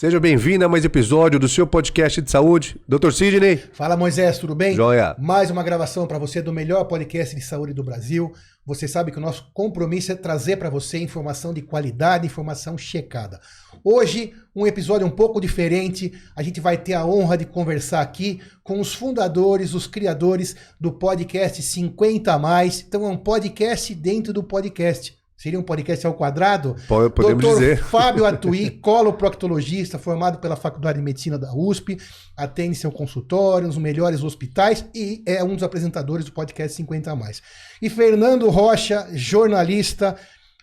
Seja bem-vindo a mais episódio do seu podcast de saúde. Dr. Sidney. Fala Moisés, tudo bem? Joia. Mais uma gravação para você do melhor podcast de saúde do Brasil. Você sabe que o nosso compromisso é trazer para você informação de qualidade, informação checada. Hoje, um episódio um pouco diferente. A gente vai ter a honra de conversar aqui com os fundadores, os criadores do podcast 50 a mais. Então é um podcast dentro do podcast. Seria um podcast ao quadrado? Podemos Dr. dizer. Fábio Atuí, coloproctologista, formado pela Faculdade de Medicina da USP, atende seu consultório nos melhores hospitais e é um dos apresentadores do podcast 50 a mais. E Fernando Rocha, jornalista,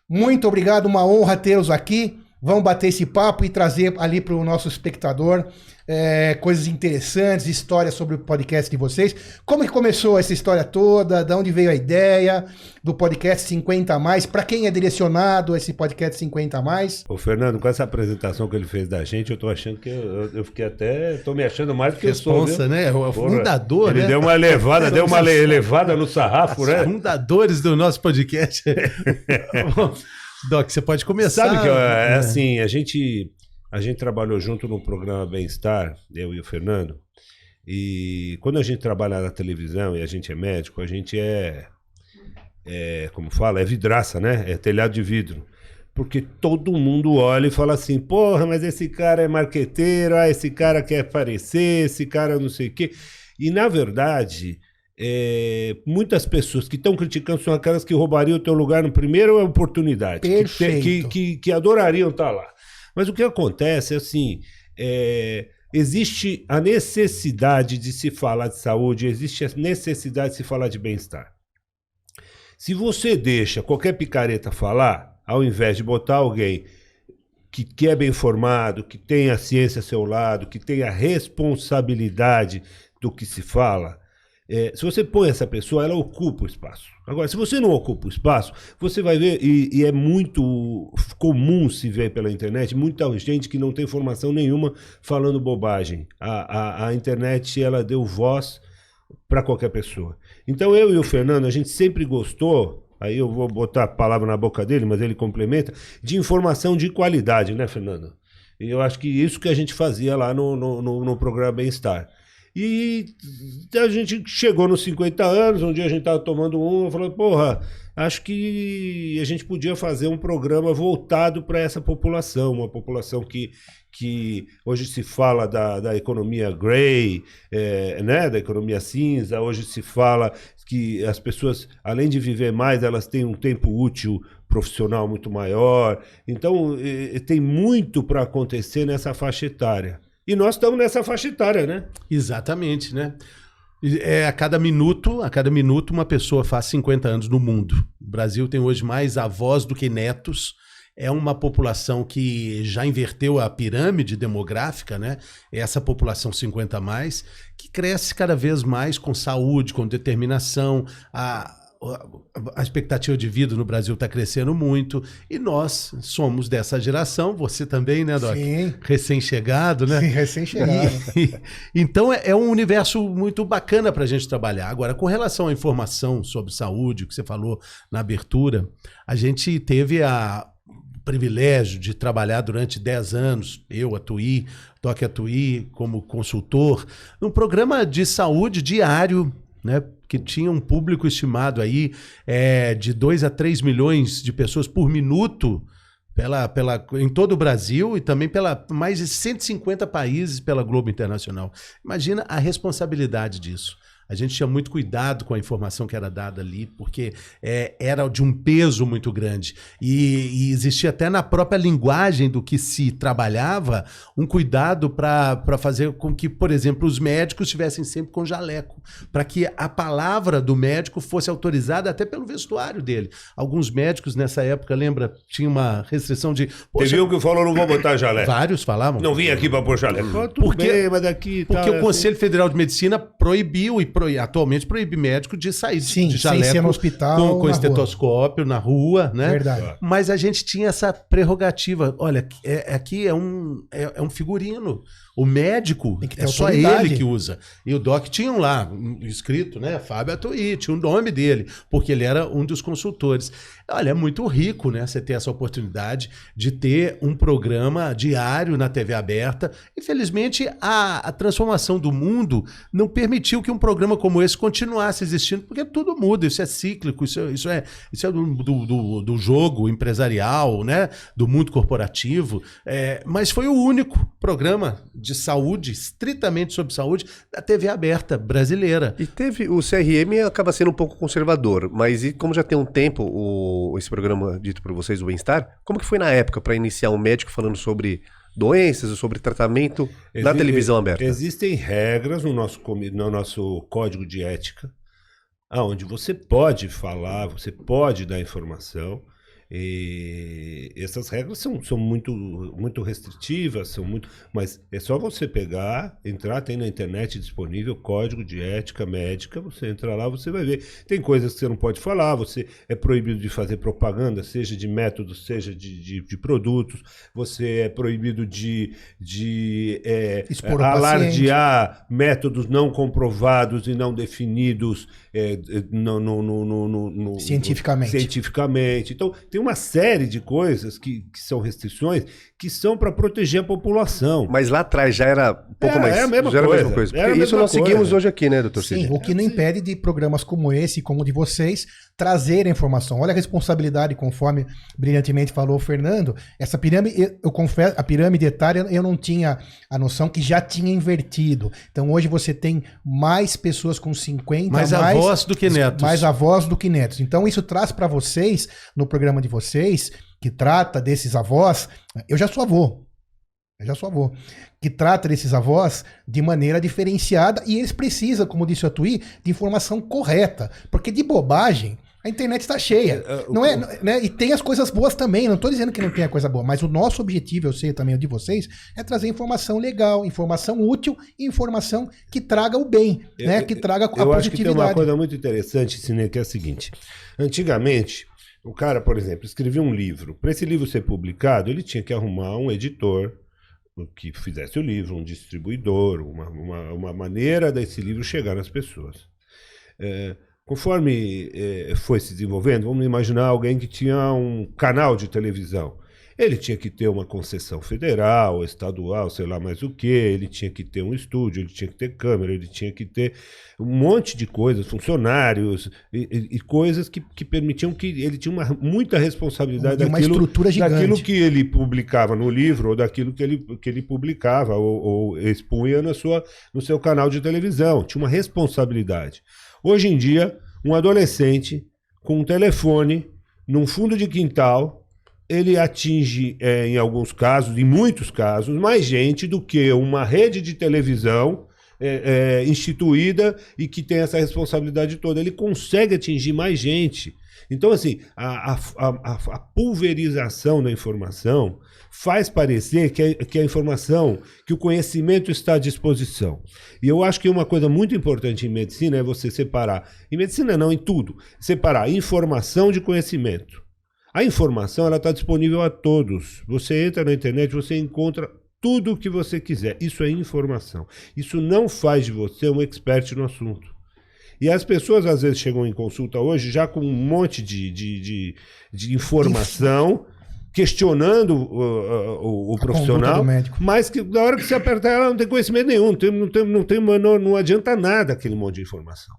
muito obrigado, uma honra tê-los aqui. Vamos bater esse papo e trazer ali para o nosso espectador é, coisas interessantes, histórias sobre o podcast de vocês. Como que começou essa história toda? De onde veio a ideia do podcast 50 a mais? Para quem é direcionado esse podcast 50 a mais? Ô, Fernando, com essa apresentação que ele fez da gente, eu tô achando que eu, eu, fiquei até. tô me achando mais do que Responsa, eu sou. viu? né? O Porra, fundador, Ele né? deu uma elevada, deu uma le- elevada no sarrafo, Os né? fundadores do nosso podcast. Doc, você pode começar. Sabe que é, É. assim, a gente a gente trabalhou junto no programa Bem-Estar, eu e o Fernando. E quando a gente trabalha na televisão e a gente é médico, a gente é, é como fala, é vidraça, né? É telhado de vidro. Porque todo mundo olha e fala assim: porra, mas esse cara é marqueteiro, ah, esse cara quer aparecer, esse cara não sei o quê. E na verdade, é, muitas pessoas que estão criticando são aquelas que roubariam o teu lugar no primeiro oportunidade. que. Que, que, que adorariam estar lá. Mas o que acontece é assim: é, existe a necessidade de se falar de saúde, existe a necessidade de se falar de bem-estar. Se você deixa qualquer picareta falar, ao invés de botar alguém que, que é bem formado, que tem a ciência a seu lado, que tem a responsabilidade do que se fala, é, se você põe essa pessoa, ela ocupa o espaço. Agora, se você não ocupa o espaço, você vai ver, e, e é muito comum se ver pela internet, muita gente que não tem formação nenhuma falando bobagem. A, a, a internet, ela deu voz para qualquer pessoa. Então, eu e o Fernando, a gente sempre gostou, aí eu vou botar a palavra na boca dele, mas ele complementa, de informação de qualidade, né, Fernando? E eu acho que isso que a gente fazia lá no, no, no, no programa Bem-Estar. E a gente chegou nos 50 anos, um dia a gente estava tomando um, falei, porra, acho que a gente podia fazer um programa voltado para essa população, uma população que, que hoje se fala da, da economia grey, é, né, da economia cinza, hoje se fala que as pessoas, além de viver mais, elas têm um tempo útil profissional muito maior. Então, tem muito para acontecer nessa faixa etária. E nós estamos nessa faixa etária, né? Exatamente, né? É, a cada minuto, a cada minuto, uma pessoa faz 50 anos no mundo. O Brasil tem hoje mais avós do que netos. É uma população que já inverteu a pirâmide demográfica, né? Essa população 50 a mais, que cresce cada vez mais com saúde, com determinação. A, a expectativa de vida no Brasil está crescendo muito. E nós somos dessa geração, você também, né, Doc? Sim. Recém-chegado, né? Sim, recém-chegado. Então é, é um universo muito bacana para a gente trabalhar. Agora, com relação à informação sobre saúde, o que você falou na abertura, a gente teve a o privilégio de trabalhar durante 10 anos, eu, Atuí, Toque Atuí, como consultor, num programa de saúde diário, né? Que tinha um público estimado aí é, de 2 a 3 milhões de pessoas por minuto pela, pela, em todo o Brasil e também pela mais de 150 países pela Globo Internacional. Imagina a responsabilidade disso. A gente tinha muito cuidado com a informação que era dada ali, porque é, era de um peso muito grande. E, e existia até na própria linguagem do que se trabalhava um cuidado para fazer com que, por exemplo, os médicos estivessem sempre com jaleco, para que a palavra do médico fosse autorizada até pelo vestuário dele. Alguns médicos nessa época, lembra, tinha uma restrição de. Teve um que falou, não vou botar jaleco. vários falavam. Não vim aqui para pôr jaleco. Porque- bem, mas daqui... Porque tá, o Conselho Federal de Medicina proibiu e atualmente proíbe médico de sair Sim, de sem jaleco ser no hospital. com, com na estetoscópio na rua, né? rua. Verdade. Mas a gente tinha essa prerrogativa. Olha, é- aqui é um, é, é um figurino. O médico é só ele que usa. E o Doc tinha um lá, um escrito, né? Fábio Atuí, tinha o nome dele, porque ele era um dos consultores. Olha, é muito rico, né? Você ter essa oportunidade de ter um programa diário na TV aberta. Infelizmente, a, a transformação do mundo não permitiu que um programa como esse continuasse existindo, porque tudo muda, isso é cíclico, isso, é- isso é, isso é do, do, do- do jogo empresarial, né? Do mundo corporativo. É, mas foi o único programa de saúde, estritamente sobre saúde, da TV aberta brasileira. E teve. O CRM acaba sendo um pouco conservador, mas e como já tem um tempo o, esse programa dito por vocês, o Bem-Estar, como que foi na época para iniciar um médico falando sobre doenças ou sobre tratamento na Exi- televisão aberta? Existem regras no nosso, no nosso código de ética, aonde você pode falar, você pode dar informação. E essas regras são, são muito, muito restritivas, são muito. Mas é só você pegar, entrar, tem na internet disponível código de ética médica, você entra lá, você vai ver. Tem coisas que você não pode falar, você é proibido de fazer propaganda, seja de métodos, seja de, de, de produtos, você é proibido de, de é, alardear métodos não comprovados e não definidos é, é, no- no- no- Cientificamente. cientificamente. Então, tem uma série de coisas que, que são restrições que são para proteger a população. Mas lá atrás já era um pouco Era- mais. é a mesma já era a mesma coisa. coisa. Era a Porque isso mesma nós seguimos coisa. hoje aqui, né, doutor Sim, Cid? o que não impede de programas como esse, como o de vocês, trazerem informação. Olha a responsabilidade, conforme brilhantemente falou o Fernando. Essa pirâmide, eu- eu confesso, a pirâmide etária, eu não tinha a noção que já tinha invertido. Então hoje você tem mais pessoas com 50, Mais mais, avós do que netos. mais avós do que netos. Então isso traz para vocês, no programa de vocês, que trata desses avós, eu já sou avô. Eu já sou avô. Que trata desses avós de maneira diferenciada e eles precisam, como disse o Atuí, de informação correta. Porque de bobagem, a internet está cheia. É, o- Não é, né? E tem as coisas boas também. Não estou dizendo que não tem a coisa boa, mas o nosso objetivo, eu sei também o de vocês, é trazer informação legal, informação útil e informação que traga o bem, Eu- né? Que traga a Eu acho que tem uma positividade. coisa muito interessante, Cine, que é a seguinte. Antigamente, o cara, por exemplo, escrevia um livro. Para esse livro ser publicado, ele tinha que arrumar um editor que fizesse o livro, um distribuidor, uma, uma, uma maneira desse livro chegar nas pessoas. É, conforme é, foi se desenvolvendo, vamos imaginar alguém que tinha um canal de televisão. Ele tinha que ter uma concessão federal, estadual, sei lá mais o que, ele tinha que ter um estúdio, ele tinha que ter câmera, ele tinha que ter um monte de coisas, funcionários e, e- e coisas que, que permitiam que ele tinha uma, muita responsabilidade uma daquilo, estrutura gigante. daquilo que ele publicava no livro ou daquilo que ele, que ele publicava ou, ou expunha na sua, no seu canal de televisão. Tinha uma responsabilidade. Hoje em dia, um adolescente com um telefone num fundo de quintal, ele atinge, eh, em alguns casos, em muitos casos, mais gente do que uma rede de televisão eh, eh, instituída e que tem essa responsabilidade toda. Ele consegue atingir mais gente. Então, assim, a, a- a- a- pulverização da informação faz parecer que a, que a informação, que o conhecimento está à disposição. E eu acho que uma coisa muito importante em medicina é você separar, em medicina não, em tudo, separar informação de conhecimento. A informação ela está disponível a todos. Você entra na internet, você encontra tudo o que você quiser. Isso é informação. Isso não faz de você um expert no assunto. E as pessoas às vezes chegam em consulta hoje já com um monte de, de, de, de informação, questionando uh, uh, o, o profissional, mas que na hora que você apertar ela não tem conhecimento nenhum, não, tem, não, tem, não, tem, não, não adianta nada aquele monte de informação.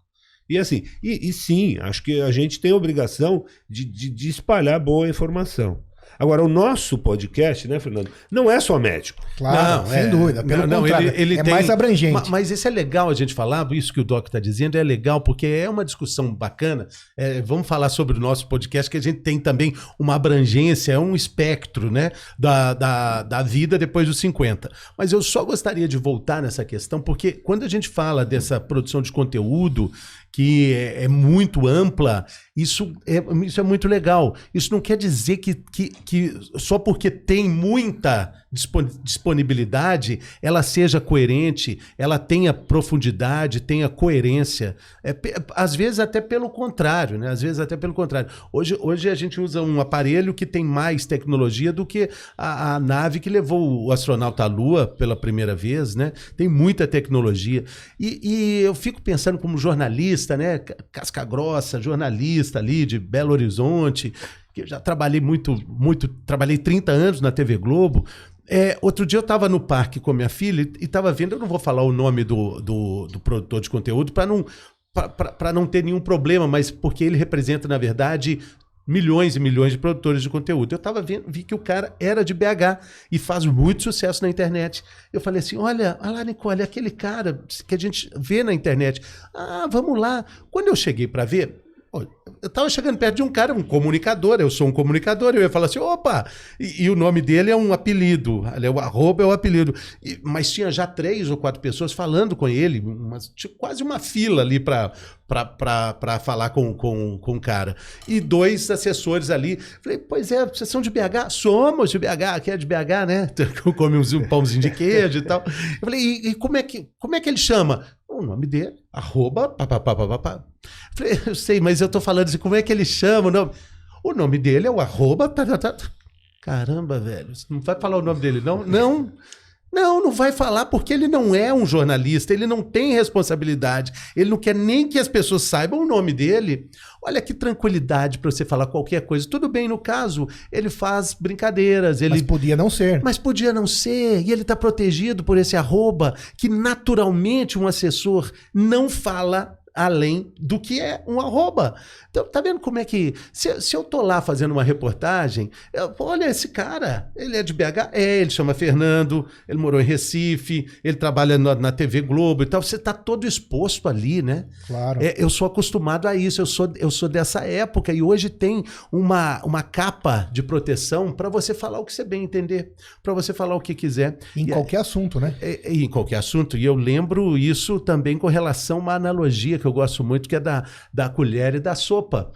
E assim, e, e sim, acho que a gente tem a obrigação de, de, de espalhar boa informação. Agora, o nosso podcast, né, Fernando, não é só médico. Claro, Não, sem é. dúvida. Pelo Não, contrário, ele- ele é tem- mais abrangente. Ma- Mas isso é legal a gente falar, isso que o Doc está dizendo é legal, porque é uma discussão bacana. É, vamos falar sobre o nosso podcast, que a gente tem também uma abrangência, é um espectro né, da, da, da vida depois dos 50. Mas eu só gostaria de voltar nessa questão, porque quando a gente fala dessa produção de conteúdo, que é, é muito ampla, isso é, isso é muito legal. Isso não quer dizer que, que, que só porque tem muita disponibilidade ela seja coerente, ela tenha profundidade, tenha coerência. É, às vezes até pelo contrário, né? Às vezes até pelo contrário. Hoje, hoje a gente usa um aparelho que tem mais tecnologia do que a, a nave que levou o astronauta à Lua pela primeira vez, né? Tem muita tecnologia. E, e eu fico pensando como jornalista, né? Ca- Casca grossa, jornalista ali de Belo Horizonte, que eu já trabalhei muito, muito, trabalhei 30 anos na TV Globo. É, outro dia eu estava no parque com minha filha e estava vendo, eu não vou falar o nome do, do, do produtor de conteúdo para não, para não ter nenhum problema, mas porque ele representa, na verdade, milhões e milhões de produtores de conteúdo. Eu tava vendo, vi que o cara era de BH e faz muito sucesso na internet. Eu falei assim: olha, olha lá, Nicole, aquele cara que a gente vê na internet. Ah, vamos lá. Quando eu cheguei para ver, eu tava chegando perto de um cara, um comunicador, eu sou um comunicador, eu ia falar assim, opa! E, e o nome dele é um apelido, é o arroba é o apelido. E- mas tinha já três ou quatro pessoas falando com ele, umas- tinha quase uma fila ali para para falar com, com, com o cara. E dois assessores ali. Falei, pois é, vocês são de BH? Somos de BH, aqui é de BH, né? Come um pãozinho de queijo e tal. Eu falei, e, e como, é que, como é que ele chama? O nome dele, arroba, papapá. Falei, eu sei, mas eu tô falando assim, como é que ele chama o nome? O nome dele é o arroba, tá, tá, tá. Caramba, velho, você não vai falar o nome dele, não? Não. Não, não vai falar porque ele não é um jornalista, ele não tem responsabilidade, ele não quer nem que as pessoas saibam o nome dele. Olha que tranquilidade para você falar qualquer coisa. Tudo bem, no caso, ele faz brincadeiras, ele Mas podia não ser. mas podia não ser, e ele está protegido por esse arroba que naturalmente um assessor não fala além do que é um arroba. Então, tá vendo como é que. Se, se eu tô lá fazendo uma reportagem, eu- olha, esse cara, ele é de BH? É, ele chama Fernando, ele morou em Recife, ele trabalha na, na TV Globo e tal. Você tá todo exposto ali, né? Claro. É, eu sou acostumado a isso, eu sou, eu sou dessa época e hoje tem uma, uma capa de proteção para você falar o que você bem entender, para você falar o que quiser. em E- qualquer assunto, né? é- é em qualquer assunto. E eu lembro isso também com relação a uma analogia que eu gosto muito, que é da, da colher e da sopa.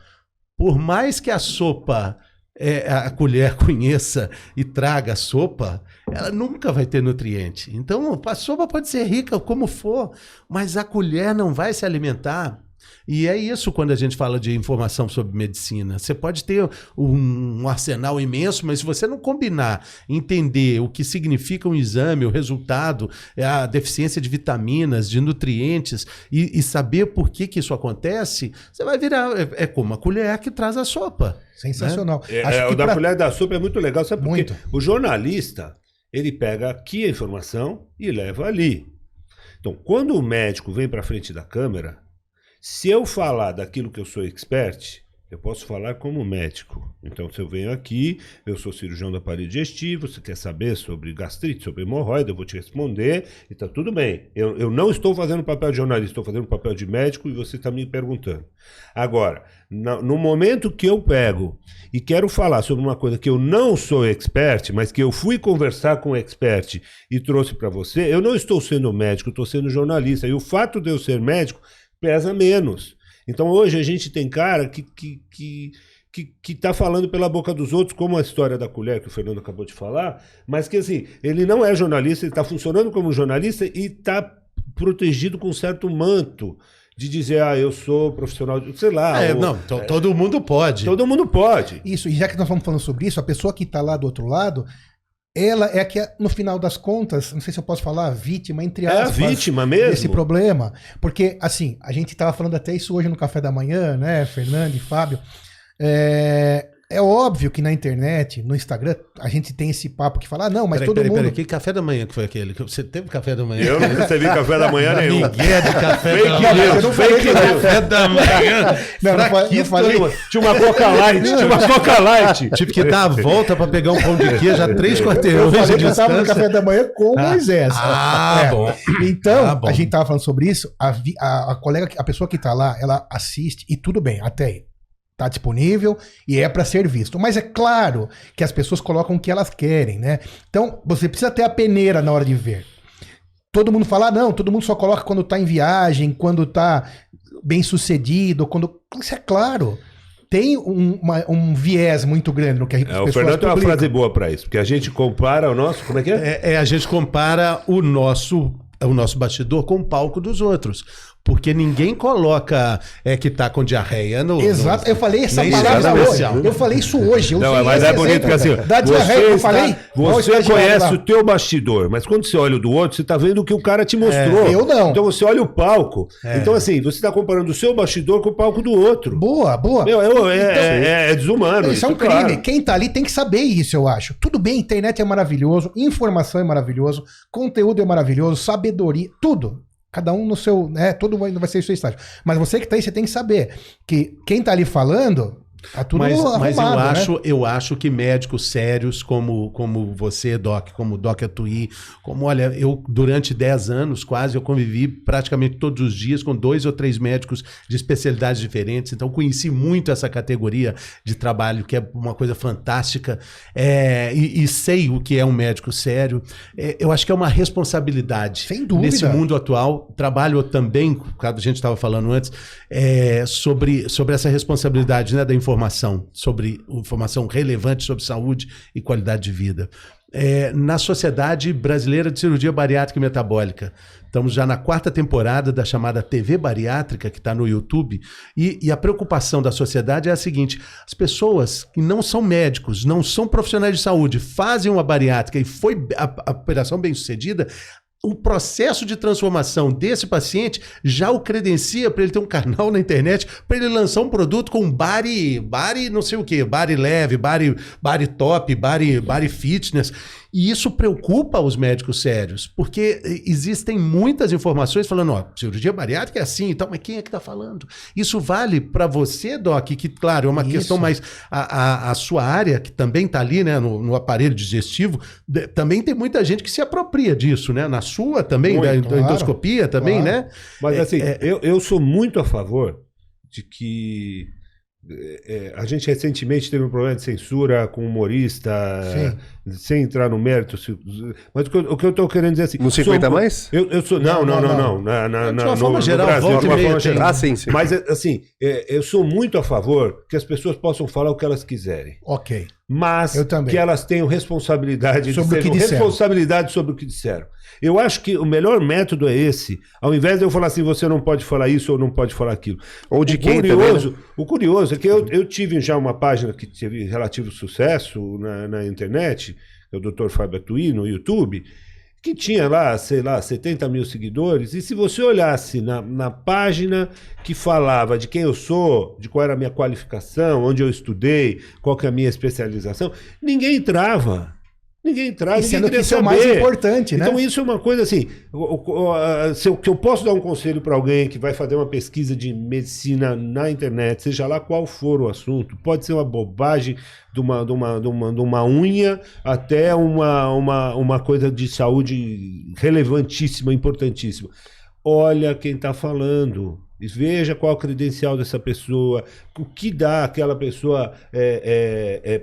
Por mais que a sopa, é, a colher conheça e traga a sopa, ela nunca vai ter nutriente. Então, a sopa pode ser rica como for, mas a colher não vai se alimentar. E é isso quando a gente fala de informação sobre medicina. Você pode ter um, um arsenal imenso, mas se você não combinar, entender o que significa um exame, o resultado, é a deficiência de vitaminas, de nutrientes, e, e saber por que, que isso acontece, você vai virar. É, é como a colher que traz a sopa. Sensacional. É, Acho é, que o da pra- colher da sopa é muito legal, sabe por quê? Muito. O jornalista, ele pega aqui a informação e leva ali. Então, quando o médico vem para frente da câmera, se eu falar daquilo que eu sou expert, eu posso falar como médico. Então, se eu venho aqui, eu sou cirurgião do aparelho digestivo, você quer saber sobre gastrite, sobre hemorroida, eu vou te responder e tá tudo bem. Eu, eu não estou fazendo papel de jornalista, estou fazendo papel de médico e você está me perguntando. Agora, na- no momento que eu pego e quero falar sobre uma coisa que eu não sou expert, mas que eu fui conversar com o expert e trouxe para você, eu não estou sendo médico, estou sendo jornalista. E o fato de eu ser médico pesa menos. Então hoje a gente tem cara que que, que, que, que tá falando pela boca dos outros, como a história da colher que o Fernando acabou de falar, mas que assim, ele não é jornalista, ele está funcionando como jornalista e está protegido com um certo manto de dizer, ah, eu sou profissional, de, sei lá. É, ou- não, to- todo mundo pode. Todo mundo pode. Isso, e já que nós estamos falando sobre isso, a pessoa que está lá do outro lado, ela é que, no final das contas, não sei se eu posso falar, a vítima, entre É a aspas, vítima mesmo. desse problema. Porque, assim, a gente estava falando até isso hoje no café da manhã, né, Fernando e Fábio. É, é óbvio que na internet, no Instagram, a gente tem esse papo que fala, ah, não, mas Peraí, todo peraí, mundo. peraí, que café da manhã que foi aquele? Que Você teve café da manhã? Eu não recebi café da manhã nenhum. Miguel de café da manhã. não fake news. Café da manhã. Não, não, fa- não falei. Tinha uma Coca Light, tinha uma Coca Light. Tive que dar a volta pra pegar um pão de queijo a três quarteirões de que eu estava no distância. café da manhã com Ah. Moisés. Ah, É. bom. Então, Ah, bom. a gente tava falando sobre isso, a, vi- a- a colega, a pessoa que tá lá, ela assiste e tudo bem, até aí. Tá disponível e é para ser visto. Mas é claro que as pessoas colocam o que elas querem, né? Então, você precisa ter a peneira na hora de ver. Todo mundo fala, ah, não, todo mundo só coloca quando tá em viagem, quando tá bem sucedido, quando. Isso é claro. tem um, uma- um viés muito grande no que as É, o Fernando tem uma frase boa pra isso, porque a gente compara o nosso. Como é que é? É, é, a gente compara o nosso, o nosso bastidor com o palco dos outros. Porque ninguém coloca é, que tá com diarreia no. Exato, eu falei essa Nem palavra hoje. Eu falei isso hoje. Eu Não, mas esse é bonito exemplo, que assim. Da diarreia, eu está- falei. Você conhece o teu bastidor, mas quando você olha o do outro, você tá vendo o que o cara te mostrou. eu não. Então você olha o palco. É. Então assim, você tá comparando o seu bastidor com o palco do outro. Boa, boa. Meu, eu- é, Então, é- é desumano. Isso é um crime. claro. Quem tá ali tem que saber isso, eu acho. Tudo bem, internet é maravilhoso, informação é maravilhoso, conteúdo é maravilhoso, sabedoria, tudo. Cada um no seu, né? Tudo vai, vai ser o seu estágio. Mas você que tá aí, você tem que saber que quem tá ali falando, tá tudo mas, mas eu, arrumado, né? acho, eu acho que médicos sérios como, como você, Doc, como o Doc Atuí, como, olha, eu durante 10 anos quase, eu convivi praticamente todos os dias com dois ou três médicos de especialidades diferentes, então conheci muito essa categoria de trabalho, que é uma coisa fantástica, é, e, e sei o que é um médico sério. É, eu acho que é uma responsabilidade Sem dúvida. nesse mundo atual. Trabalho também, a gente estava falando antes, é, sobre, sobre essa responsabilidade né, da informação, sobre informação relevante sobre saúde e qualidade de vida. É, na Sociedade Brasileira de Cirurgia Bariátrica e Metabólica. Estamos já na quarta temporada da chamada TV Bariátrica, que está no YouTube, e, e a preocupação da sociedade é a seguinte: as pessoas que não são médicos, não são profissionais de saúde, fazem uma bariátrica e foi a, a operação bem sucedida, o processo de transformação desse paciente já o credencia para ele ter um canal na internet, para ele lançar um produto com bari, bari não sei o que, bari leve, bari, bari top, bari, bari fitness. E isso preocupa os médicos sérios, porque eh, existem muitas informações falando, ó, cirurgia bariátrica é assim e tal, mas quem é que está falando? Isso vale para você, Doc, que, claro, é uma Isso. questão mais. A, a, a sua área, que também está ali, né, no, no aparelho digestivo, de- também tem muita gente que se apropria disso, né? Na sua também, Muito, da, claro, endoscopia também, claro. né? Mas É, assim, é- eu, eu sou muito a favor de que é, é, a gente recentemente teve um problema de censura com humorista, sem entrar no mérito. se- Mas o que eu, o que eu tô querendo dizer é assim. No 50 sou- mais? Eu, eu sou, não, não, não, não. Na, na, De na, uma no, forma no geral, Brasil, volta de uma forma geral. Ah, sim, sim. Mas é, assim, é, eu sou muito a favor que as pessoas possam falar o que elas quiserem. Ok. Mas que elas tenham responsabilidade Sobre o que disseram, disseram. responsabilidade sobre o que disseram. Eu acho que o melhor método é esse, ao invés de eu falar assim, você não pode falar isso ou não pode falar aquilo. Ou de o quem curioso, também, né? O curioso é que eu, eu tive já uma página que teve relativo sucesso na, na internet, é o Dr. Fábio Atuí, no YouTube, que tinha lá, sei lá, 70 mil seguidores, e se você olhasse na, na página que falava de quem eu sou, de qual era a minha qualificação, onde eu estudei, qual que é a minha especialização, ninguém entrava. Ninguém entrava, E ninguém sendo que isso é o saber. mais importante, né? Então isso é uma coisa assim, o- o- o- se eu, que eu posso dar um conselho para alguém que vai fazer uma pesquisa de medicina na internet, seja lá qual for o assunto, pode ser uma bobagem de uma, de uma, de uma, de uma unha até uma, uma, uma coisa de saúde relevantíssima, importantíssima. Olha quem está falando. Veja qual a credencial dessa pessoa, o que dá aquela pessoa é, é, é,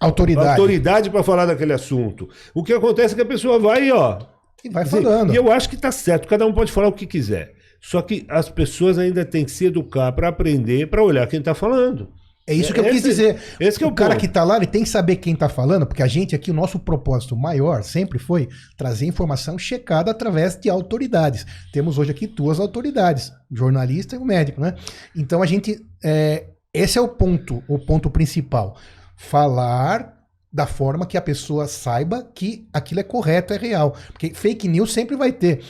Autoridade. autoridade para falar daquele assunto. O que acontece é que a pessoa vai ó. E vai Assim, falando. E eu acho que tá certo, cada um pode falar o que quiser. Só que as pessoas ainda têm que se educar para aprender, para olhar quem tá falando. É isso que eu Esse- quis dizer. esse que é o o cara ponto. que tá lá, ele tem que saber quem tá falando, porque a gente aqui, o nosso propósito maior sempre foi trazer informação checada através de autoridades. Temos hoje aqui duas autoridades, o jornalista e o médico, né? Então a gente. é, esse é o ponto, o ponto principal. Falar da forma que a pessoa saiba que aquilo é correto, é real. Porque fake news sempre vai ter.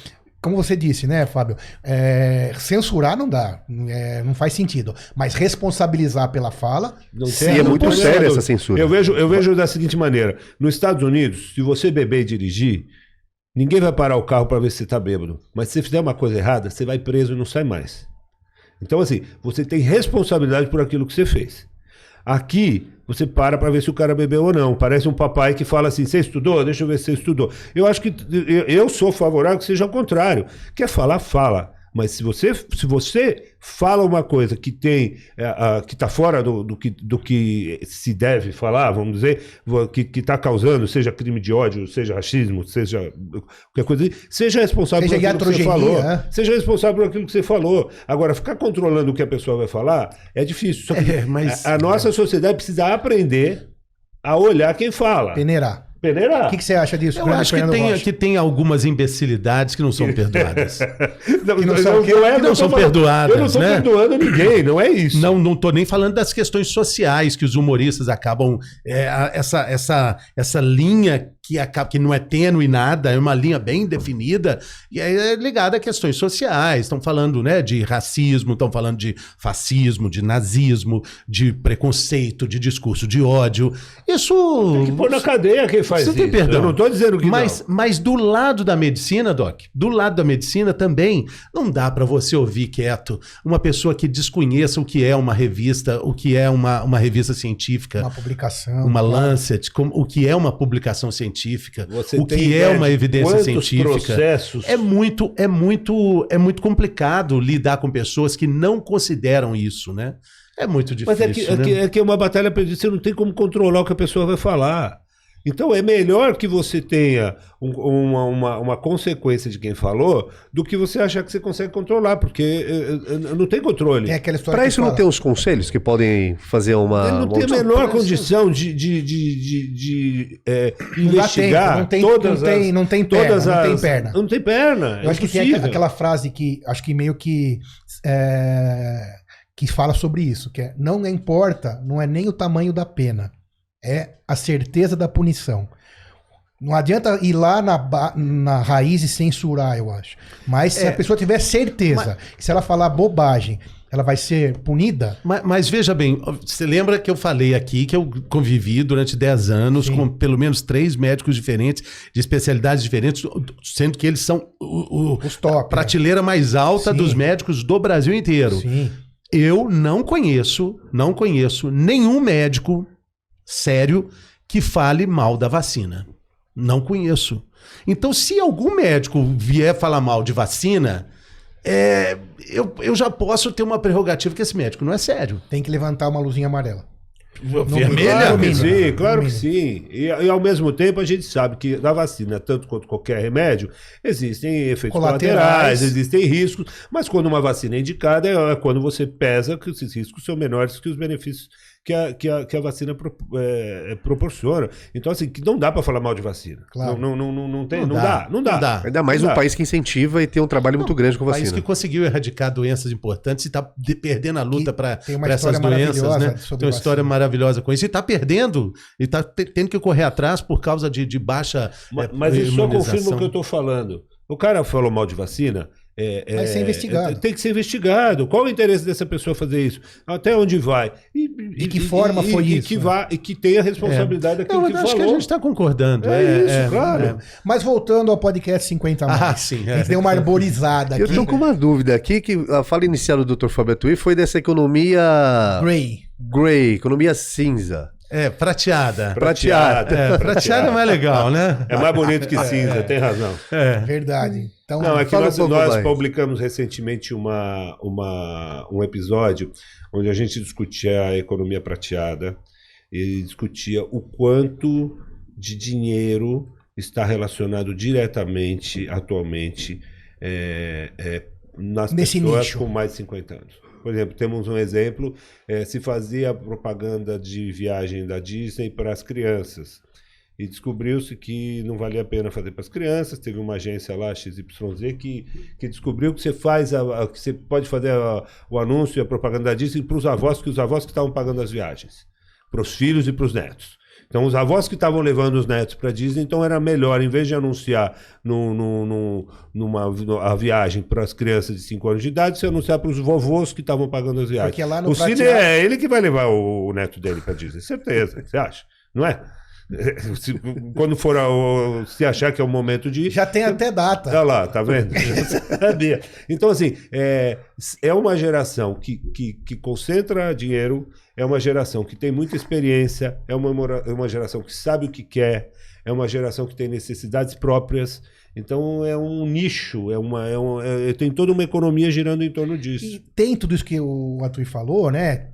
Como você disse, né, Fábio? É, censurar não dá, é, não faz sentido. Mas responsabilizar pela fala, Não Sim, é muito séria dúvida. essa censura. Eu vejo, eu vejo da seguinte maneira: nos Estados Unidos, se você beber e dirigir, ninguém vai parar o carro para ver se você está bêbado. Mas se você fizer uma coisa errada, você vai preso e não sai mais. Então, assim, você tem responsabilidade por aquilo que você fez. Aqui, você para para ver se o cara bebeu ou não. Parece um papai que fala assim: você estudou? Deixa eu ver se você estudou. Eu acho que eu- sou favorável que seja ao contrário. Quer falar, fala. Mas se você, se você fala uma coisa que tem é, a- que está fora do, do, que, do que se deve falar, vamos dizer, que está causando, seja crime de ódio, seja racismo, seja qualquer coisa, seja responsável Seja por aquilo que você falou. é. Seja responsável por aquilo que você falou. Agora, ficar controlando o que a pessoa vai falar é difícil. Só que É, mas- a, a nossa sociedade precisa aprender a olhar quem fala. Peneirar. Peneirar. O que, que você acha disso, Eu acho que Fernando tem, Rocha? que tem algumas imbecilidades que não são perdoadas. Não, que não não, são- não, não é- que não são falando- perdoadas, Eu não estou né? perdoando ninguém, não é isso. Não, não tô nem falando das questões sociais que os humoristas acabam. é, essa, essa, essa linha que, acaba, que não é tênue nada, é uma linha bem definida, e aí é ligada a questões sociais. Estão falando né, de racismo, estão falando de fascismo, de nazismo, de preconceito, de discurso de ódio. Isso. Tem que pôr na cadeia quem faz Você isso. tem perdão. Eu não estou dizendo que mas, não. mas do lado da medicina, Doc, do lado da medicina também, não dá para você ouvir quieto uma pessoa que desconheça o que é uma revista, o que é uma, uma revista científica, Uma publicação. uma claro. Lancet, como, o que é uma publicação científica, Você o que é uma evidência científica. processos É muito, é muito, é muito complicado lidar com pessoas que não consideram isso, né? É muito difícil. Mas é que, é, né? que, é que é uma batalha perdida, você não tem como controlar o que a pessoa vai falar. Então é melhor que você tenha um- uma, uma, uma consequência de quem falou do que você achar que você consegue controlar, porque eh, eh, não tem controle. Tem aquela história Pra que isso não fala, tem os conselhos que podem fazer uma. Ele não uma tem a menor condição de, de, de, de, de, eh, Não dá investigar não tem, todas não tem, as, não tem perna, todas não tem as- perna. Não tem perna. Eu é acho que tem impossível. aquela frase que acho que meio que é, que fala sobre isso, que é não importa, não é nem o tamanho da pena, é a certeza da punição. Não adianta ir lá na, na raiz e censurar, eu acho. Mas se É. a pessoa tiver certeza que se ela falar bobagem, ela vai ser punida, Mas, mas veja bem, você lembra que eu falei aqui que eu convivi durante 10 anos Sim. com pelo menos três médicos diferentes, de especialidades diferentes, sendo que eles são o, o- os top. a prateleira mais alta Sim. dos médicos do Brasil inteiro. Sim. Eu não conheço, não conheço nenhum médico sério que fale mal da vacina. Não conheço. Então, se algum médico vier falar mal de vacina, é, eu, eu já posso ter uma prerrogativa que esse médico não é sério. Tem que levantar uma luzinha amarela. Vermelha? Claro que sim, claro que sim. E, e ao mesmo tempo a gente sabe que na vacina, tanto quanto qualquer remédio, existem efeitos Colaterais. colaterais, existem riscos, mas quando uma vacina é indicada é quando você pesa que esses riscos são menores que os benefícios que a, que a, que a vacina pro- é, é, proporciona. Então, assim, que não dá para falar mal de vacina. Claro. Não, não, não, não, tem, Não não, dá, dá, não dá. não dá. Ainda mais Não um dá. país que incentiva e tem um trabalho muito grande com Um país vacina. que conseguiu erradicar doenças importantes e está perdendo a luta para essas doenças, né? Tem uma história vacina. maravilhosa com isso. E está perdendo, e está tendo que correr atrás por causa de, de baixa. Ma- eh, Mas isso só confirma o que eu estou falando. O cara falou mal de vacina. É, Vai é- ser investigado. é- tem que ser investigado. Qual o interesse dessa pessoa fazer isso? Até onde vai? E, De que forma foi e isso, Que né? vá, e que tenha responsabilidade daquilo Não, que mas acho falou. que a gente está concordando. É isso, claro. Mas voltando ao podcast 50 mais. Ah, sim, é. A gente deu uma arborizada Eu aqui. tô com uma dúvida aqui, que a fala inicial do Dr. Fábio Atui foi dessa economia Gray. gray, economia cinza. É, prateada. Prateada. É, prateada é mais legal, né? É mais bonito que cinza, tem razão. É. Verdade. Então, Não, é que Fala um nós, nós publicamos recentemente uma, uma, um episódio onde a gente discutia a economia prateada e discutia o quanto de dinheiro está relacionado diretamente, atualmente, é, é, nas Nesse pessoas nicho. com mais de 50 anos. Por exemplo, temos um exemplo, é, se fazia propaganda de viagem da Disney para as crianças. E descobriu-se que não valia a pena fazer para as crianças. Teve uma agência lá, XYZ, que, que descobriu que você faz a, a- que você pode fazer a- o anúncio e a propaganda da Disney para os avós, que os avós que estavam pagando as viagens, para os filhos e para os netos. Então, os avós que estavam levando os netos para Disney, então era melhor, em vez de anunciar no, no, no- numa a viagem para as crianças de 5 anos de idade, você anunciar para os vovôs que estavam pagando as viagens. Porque lá no o Cine prateado- é ele que vai levar o, o neto dele para Disney, certeza, você acha? Não é? Se- quando for a- se achar que é o momento de Já tem até data. Olha lá, tá vendo? Já sabia. Então, assim, é, é uma geração que, que, que concentra dinheiro, é uma geração que tem muita experiência, é uma, é uma geração que sabe o que quer, é uma geração que tem necessidades próprias. Então, é um nicho, é uma, é um- é- tem toda uma economia girando em torno disso. E tem tudo isso que o Atui falou, né?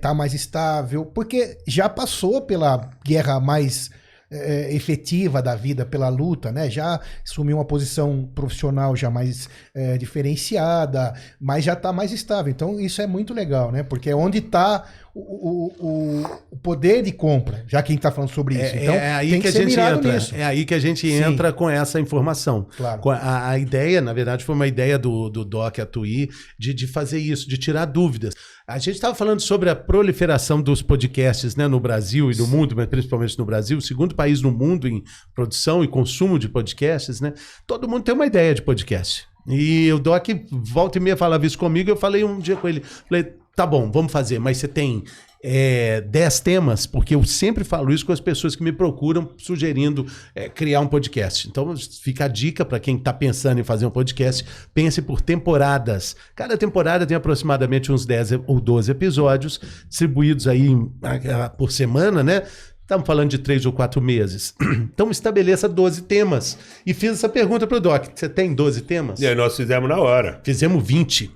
Tá mais estável, porque já passou pela guerra mais eh, efetiva da vida, pela luta, né? Já assumiu uma posição profissional já mais eh, diferenciada, mas já tá mais estável. Então isso é muito legal, né? Porque é onde tá o, o, o- poder de compra, já que a gente tá falando sobre isso. É, então é aí que, que, a gente entra. nisso. É aí que a gente Sim. entra com essa informação. Claro. A, a ideia, na verdade, foi uma ideia do, do Doc Atui de, de fazer isso, de tirar dúvidas. A gente estava falando sobre a proliferação dos podcasts né, no Brasil e no mundo, mas principalmente no Brasil, o segundo país no mundo em produção e consumo de podcasts, né? Todo mundo tem uma ideia de podcast. E o Doc volta e meia falava isso comigo, eu falei um dia com ele, falei, tá bom, vamos fazer, mas você tem é, 10 temas, porque eu sempre falo isso com as pessoas que me procuram sugerindo é, criar um podcast. Então fica a dica para quem está pensando em fazer um podcast, pense por temporadas. Cada temporada tem aproximadamente uns 10 ou 12 episódios, distribuídos aí em- por semana, né? Estamos falando de três ou quatro meses. Então estabeleça 12 temas. E fiz essa pergunta para o Doc. Você tem 12 temas? E aí nós fizemos na hora. Fizemos 20.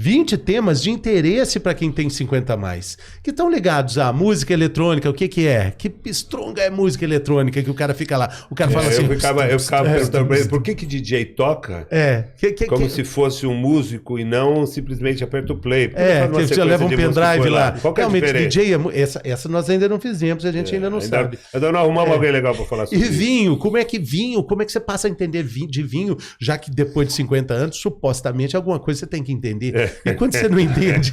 20 temas de interesse para quem tem 50 a mais. Que estão ligados à música eletrônica. O que que é? Que stronga é música eletrônica que o cara fica lá. O cara fala É, assim... eu ficava, eu ficava é, perguntando pra ele por que, que DJ toca É. Que, que, como que- se fosse um músico e não simplesmente aperta o play. Por que É, uma que você sequência leva um e pendrive põe lá. Qual que é a Realmente? DJ, é essa, essa nós ainda não fizemos, a gente ainda não ainda, sabe. Ainda não arrumamos alguém legal pra falar E sobre isso. vinho, como é que vinho, como é que você passa a entender de vinho, já que depois de 50 anos, supostamente, alguma coisa você tem que entender. E quando você não entende,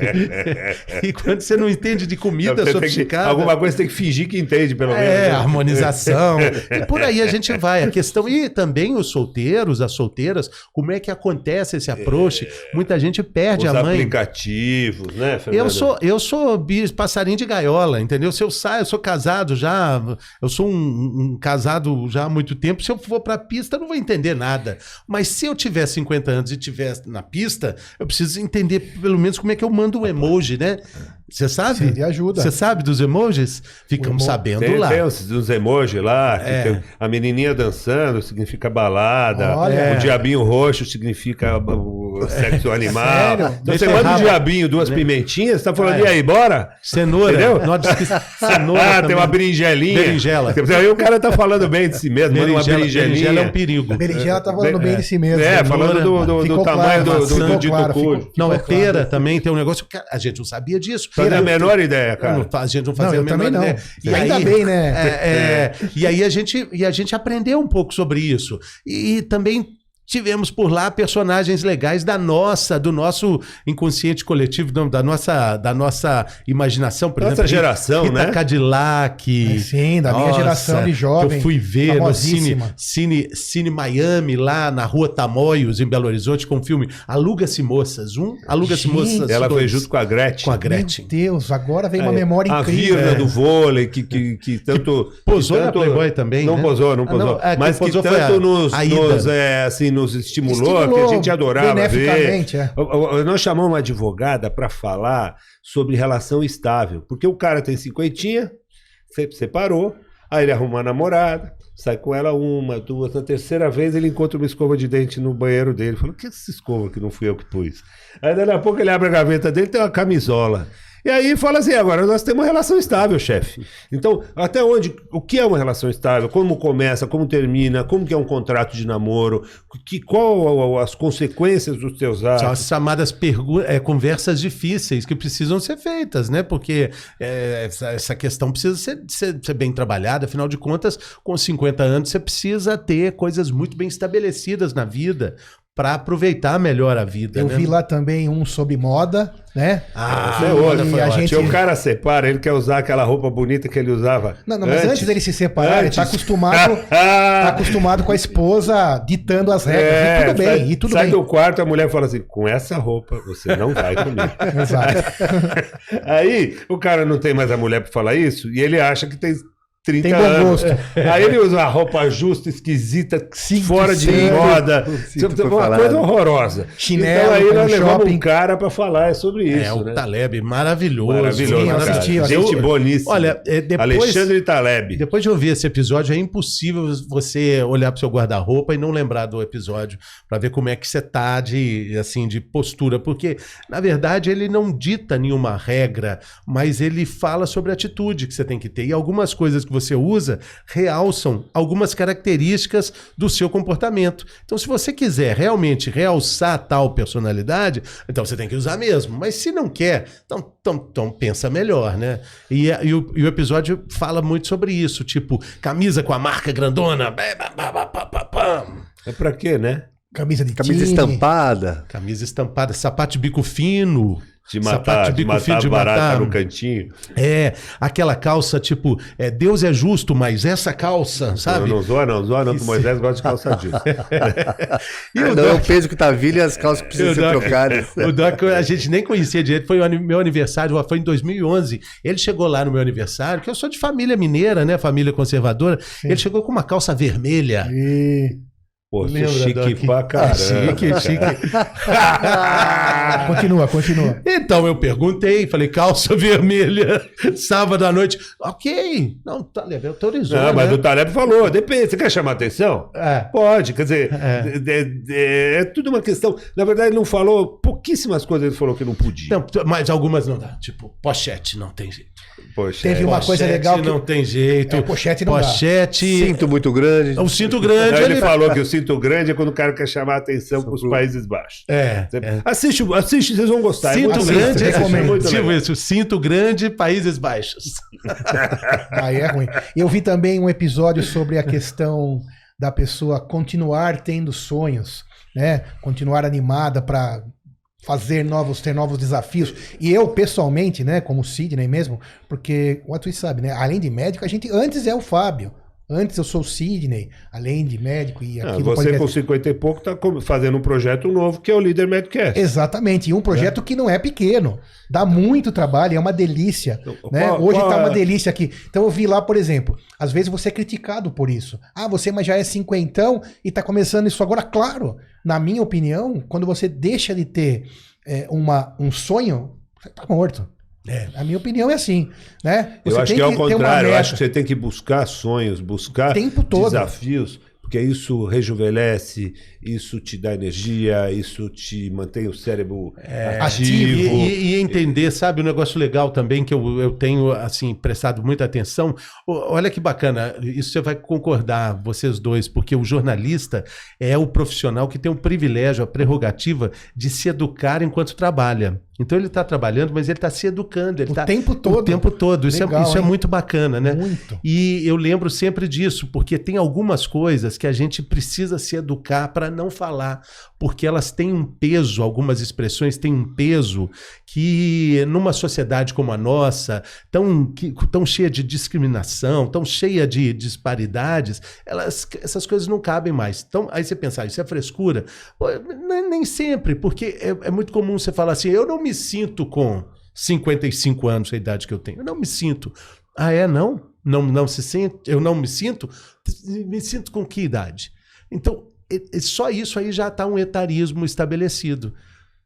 e quando você não entende de comida Você tem que- sofisticada... alguma coisa tem que fingir que entende, pelo menos. É, né? harmonização. e por aí a gente vai. A questão. E também os solteiros, as solteiras, como é que acontece esse approach? Muita gente perde a mãe. aplicativos, né, Eu Fernando? sou, eu sou bis- passarinho de gaiola, entendeu? Se eu saio, eu sou casado já, eu sou um, um casado já há muito tempo. Se eu for pra pista, eu não vou entender nada. Mas se eu tiver 50 anos e tiver na pista, eu preciso entender pelo menos como é que eu mando um emoji, né? Você sabe? Sim, de ajuda. Você sabe dos emojis? Ficamos emo- sabendo Tem, lá. tem uns, uns emojis lá, que É. tem a menininha dançando significa balada, Olha. o diabinho roxo significa o sexo animal. Sério? Então você manda um diabinho, duas pimentinhas, você tá falando, É. e aí, bora? Cenoura. Entendeu? Cenoura ah, também. tem uma berinjelinha. Berinjela. Aí o cara tá falando bem de si mesmo, manda uma Berinjela, berinjelinha. berinjela é um perigo. Berinjela tá falando bem de si mesmo. É, né? falando do, do- do tamanho claro, do, do, do dito claro, ficou- Não, é pera também, tem um negócio que a gente não sabia disso. Fazia a menor ideia, cara. não a gente não Não, fazia eu a menor também não. ideia. E Ainda aí- bem, né? É, é, e aí a gente, e a gente aprendeu um pouco sobre isso. E, também tivemos por lá personagens legais da nossa, do nosso inconsciente coletivo, da nossa, da nossa imaginação, por Nossa exemplo. geração, Rita né? Cadillac. É, sim, da minha geração de jovem, que Eu fui ver no Cine. Cine, Cine Miami, lá na rua Tamoios, em Belo Horizonte, com o filme Aluga-se Moças. Um, Aluga-se. Moças. Ela dois. foi junto com a Gretchen. Com a Gretchen. Meu Deus, agora vem uma Aí, memória a incrível. Virna É. do vôlei, que, que, que tanto. posou que na Playboy também, Não né? posou, não Ah, posou. não, é, mas que posou foi tanto a- nos, a nos, é, assim, nos estimulou, que a Estimulou gente adorava ver. beneficamente, é. O- o- Nós chamamos uma advogada para falar sobre relação estável. Porque o cara tem cinquentinha, se- separou, aí ele arruma uma namorada, sai com ela uma, duas, na terceira vez ele encontra uma escova de dente no banheiro dele. Fala, que é essa escova que não fui eu que pus? Aí daqui a pouco ele abre a gaveta dele tem uma camisola. E aí fala assim, agora nós temos uma relação estável, chefe. Então, até onde, o que é uma relação estável? Como começa, como termina, como que é um contrato de namoro, que, qual as consequências dos teus São as atos? chamadas pergu- é, conversas difíceis que precisam ser feitas, né? Porque é, essa, essa questão precisa ser, ser- ser bem trabalhada. Afinal de contas, com 50 anos, você precisa ter coisas muito bem estabelecidas na vida para aproveitar melhor a vida. Eu né? vi lá também um sobre moda, né? Ah, Essa é outra, e foi a ótimo. gente- O cara separa, ele quer usar aquela roupa bonita que ele usava. Não, não, mas antes, dele se separar, ele tá Antes. acostumado, tá acostumado com a esposa ditando as regras. É, e tudo bem, sai, e tudo sai bem. do quarto, a mulher fala assim: com essa roupa você não vai comigo. Exato. Aí o cara não tem mais a mulher para falar isso e ele acha que tem, 30 Tem bom anos. gosto. Aí ele usa uma roupa justa, esquisita, fora de cinto. moda. O cinto uma falado. coisa horrorosa. Chinelo, então aí nós levamos shopping. um cara pra falar sobre isso. é, o né? Taleb, maravilhoso. Maravilhoso. Eu Gente boníssima. Olha, é, depois, Alexandre Taleb. depois de ouvir esse episódio, é impossível você olhar pro seu guarda-roupa e não lembrar do episódio pra ver como é que você tá de, assim, de postura. Porque, na verdade, ele não dita nenhuma regra, mas ele fala sobre a atitude que você tem que ter. E algumas coisas que você usa realçam algumas características do seu comportamento. Então, se você quiser realmente realçar tal personalidade, então você tem que usar mesmo. Mas se não quer, então, então, então pensa melhor, né? E, e o, e o episódio fala muito sobre isso, tipo, camisa com a marca grandona. É pra quê, né? Camisa de Camisa time. estampada. Camisa estampada, sapato de bico fino. De matar, de matar de barata matar. no cantinho. É, aquela calça tipo, é, Deus é justo, mas essa calça, sabe? Não, não zoa não, zoa não, que Moisés gosta de calça jeans. E o não, é o Doc, peso que tá vindo e as calças que precisam ser Doc- trocadas. o Doc a gente nem conhecia direito, foi meu aniversário, foi em 2011. Ele chegou lá no meu aniversário, que eu sou de família mineira, né, família conservadora. Ele chegou com uma calça vermelha. E- Pô, é Lembra, chique Doc? pra caramba. Chique, chique. Continua, continua. Então eu perguntei, falei, calça vermelha, sábado à noite. Ok, não, tá legal, autorizou. Não, mas né? o Taleb falou, depende, você quer chamar atenção? É. Pode, quer dizer, É. é, é- é tudo uma questão. Na verdade, ele não falou, pouquíssimas coisas ele falou que não podia. Não, mas algumas não dá. Tipo, pochete não tem jeito. Poxa, Teve é. uma coisa Pochete legal que- não tem jeito. É, pochete não dá. Pochete. Cinto muito grande. O cinto grande. Aí ele ele- falou que o cinto grande é quando o cara quer chamar atenção para os Países Baixos. É. É. Assiste, assiste, vocês vão gostar. é Cinto muito grande, recomendo. É muito tipo isso, cinto grande, Países Baixos. Aí é ruim. Eu vi também um episódio sobre a questão da pessoa continuar tendo sonhos, né? Continuar animada para fazer novos, ter novos desafios. E eu, pessoalmente, né, como Sidney mesmo, porque o Atuí sabe, né? Além de médico, a gente antes é o Fábio. Antes eu sou o Sidney, além de médico e Ah, aqui no você podcast- com 50 e pouco está fazendo um projeto novo que é o Líder Medcast. Exatamente, e um projeto que não é pequeno. Dá muito trabalho, é uma delícia. né? Qual- Hoje qual tá é- uma delícia aqui. Então eu vi lá, por exemplo, às vezes você é criticado por isso. Ah, você mas já é cinquentão e tá começando isso agora. Claro, na minha opinião, quando você deixa de ter é, uma, um sonho, você tá morto. É, a minha opinião é assim, né? Eu Você acho tem que é uma contrário. Eu acho que você tem que buscar sonhos, buscar O tempo todo. desafios, porque isso rejuvenesce, isso te dá energia, isso te mantém o cérebro É, ativo. E, e- e entender, sabe, um negócio legal também que eu, eu tenho, assim, prestado muita atenção. O- Olha que bacana, isso você vai concordar, vocês dois, porque o jornalista é o profissional que tem o privilégio, a prerrogativa de se educar enquanto trabalha. Então ele está trabalhando, mas ele está se educando. Ele O tá, tempo todo. O tempo todo. Isso, é, Legal, isso é muito bacana, né? Muito. E eu lembro sempre disso, porque tem algumas coisas que a gente precisa se educar para não falar, porque elas têm um peso, algumas expressões têm um peso que numa sociedade como a nossa, tão, que- tão cheia de discriminação, tão cheia de disparidades, elas, essas coisas não cabem mais. Então, aí você pensar, isso é frescura? Pô, nem sempre, porque é, é muito comum você falar assim, eu não me sinto com 55 anos, a idade que eu tenho, eu não me sinto. Ah, é? Não? Não, não se sente? Eu não me sinto? Me sinto com que idade? Então, só isso aí já está um etarismo estabelecido.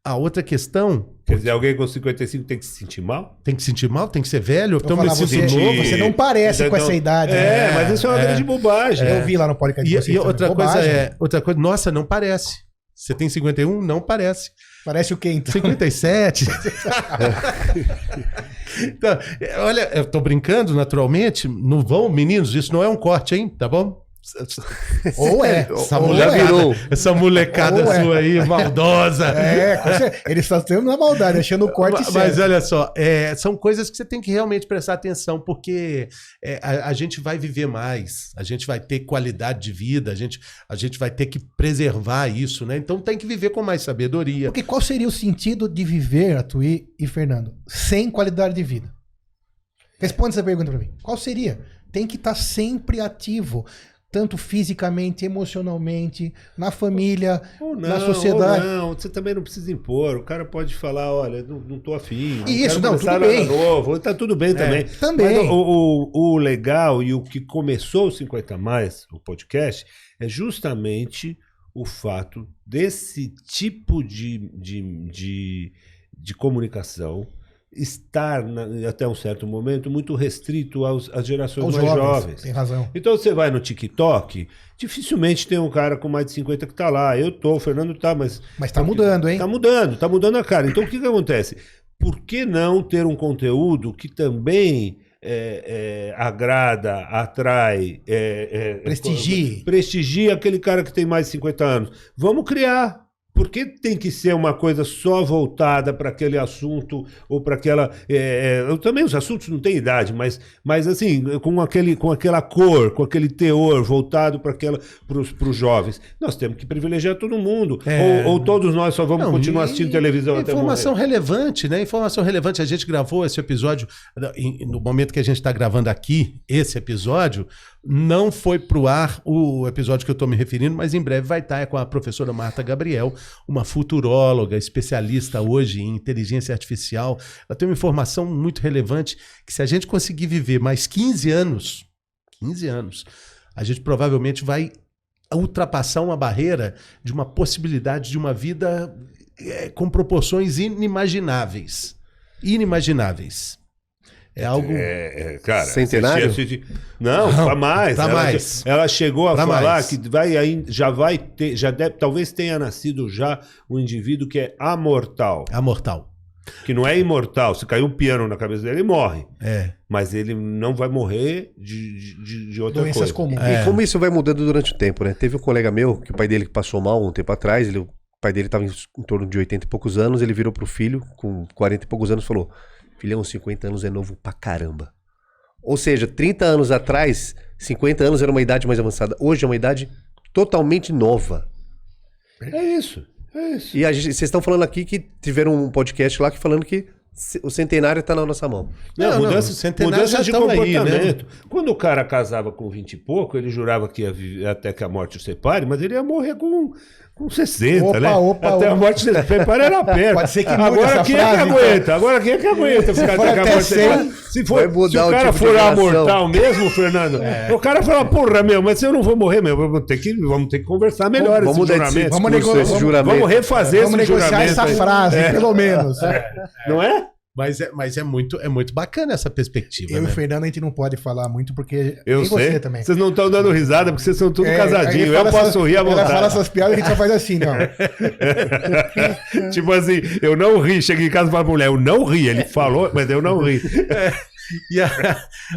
A outra questão, Quer dizer, alguém com 55 tem que se sentir mal? tem que sentir mal, tem que ser velho, Eu então falar, sinto você, novo. você não parece Então, com essa idade. É, né? mas isso é uma é. grande bobagem. Eu vi lá no podcast E, de vocês e outra coisa Bobagem. é, outra coisa, nossa, não parece. Você tem 51? Não parece. Parece o quê, então? 57. Então, olha, eu tô brincando naturalmente. Não vão, meninos, isso não é um corte, hein? Tá bom? Ou é. Essa é. virou. Essa molecada Ou é. sua aí, maldosa. É, eles estão tendo na maldade, achando o corte Mas, mas olha só, é, são coisas que você tem que realmente prestar atenção, porque é, a, a gente vai viver mais, a gente vai ter qualidade de vida, a gente, a gente vai ter que preservar isso, né? Então tem que viver com mais sabedoria. Porque qual seria o sentido de viver, Atuí e Fernando, sem qualidade de vida? Responde essa pergunta pra mim. Qual seria? Tem que estar sempre ativo. Tanto fisicamente, emocionalmente, na família, Ou não, na sociedade. ou não, você também não precisa impor. O cara pode falar, olha, não, não tô afim. Isso, quero não, tudo bem. Novo. Tá tudo bem também. também. Mas o, o, o legal e o que começou o 50 Mais, o podcast, é justamente o fato desse tipo de, de, de, de comunicação estar, na- até um certo momento, muito restrito aos, às gerações Os mais jovens, jovens. tem razão. Então você vai no TikTok, dificilmente tem um cara com mais de 50 que tá lá. Eu tô, o Fernando tá, mas. Mas tá mudando, hein? Tá mudando, tá mudando a cara. Então o que, que acontece? Por que não ter um conteúdo que também é, é, agrada, atrai, é, é, Prestigie. prestigia aquele cara que tem mais de 50 anos? Vamos criar. Por que tem que ser uma coisa só voltada para aquele assunto ou para aquela. é, é, eu também os assuntos não têm idade, mas, mas assim, com, aquele, com aquela cor, com aquele teor voltado para os jovens. Nós temos que privilegiar todo mundo. É. Ou, ou todos nós só vamos Não, continuar e- assistindo televisão até Informação morrer. relevante, né? Informação relevante. A gente gravou esse episódio, no momento que a gente está gravando aqui, esse episódio, não foi para o ar o episódio que eu estou me referindo, mas em breve vai estar é com a professora Marta Gabriel, uma futuróloga, especialista hoje em inteligência artificial. Ela tem uma informação muito relevante que se a gente conseguir viver mais 15 anos, 15 anos, a gente provavelmente vai ultrapassar uma barreira de uma possibilidade de uma vida é, com proporções inimagináveis. Inimagináveis. É algo. É, é, cara, Centenário? você tinha- Não, Não, pra mais. pra ela, mais. ela chegou a Pra falar mais. que vai aí, já vai ter, já deve, talvez tenha nascido já um indivíduo que é amortal, A mortal. que não é imortal. Se cair um piano na cabeça dele, ele morre. É. Mas ele não vai morrer de, de, de outra Doenças coisa. comuns. É. E como isso vai mudando durante o tempo, né? Teve um colega meu, que o pai dele passou mal um tempo atrás, ele, o pai dele estava em, em torno de 80 e poucos anos, ele virou pro filho, com 40 e poucos anos, e falou: Filhão, 50 anos é novo pra caramba. Ou seja, 30 anos atrás, 50 anos era uma idade mais avançada. Hoje é uma idade totalmente nova. É isso. É isso. E gente- vocês estão falando aqui que tiveram um podcast lá que falando que o centenário tá na nossa mão. Não, Não, não, mudança, os centenários mudança já de estão aí, né? comportamento. Quando o cara casava com 20 e pouco, ele jurava que ia viver até que a morte o separe, mas ele ia morrer com, com 60, Opa, né? opa, até a opa. morte o separe era perto. Pode ser que Agora quem frase, é que então. aguenta? Agora quem é que aguenta ficar for até a morte 100, separe? Se, for, vai se o o cara tipo de for amortal mesmo, Fernando, o cara fala, porra, meu, mas eu não vou morrer, meu, vamos ter que, vamos ter que conversar melhor Vamos esse esse juramento. Vamos esse vamos- juramento. Vamos refazer Vamos esse negociar juramento essa aí. frase, pelo menos. Não é? Mas é, mas é muito, é muito bacana essa perspectiva. Eu e né? o Fernando, a gente não pode falar muito, porque. Eu e sei. você também. Vocês não estão dando risada porque vocês são tudo É, Eu posso essas- rir à Ela vontade. fala essas piadas e a gente só faz assim, não. tipo assim, eu não ri. Cheguei em casa e falei pra mulher, eu não ri. Ele falou, mas eu não ri. E a,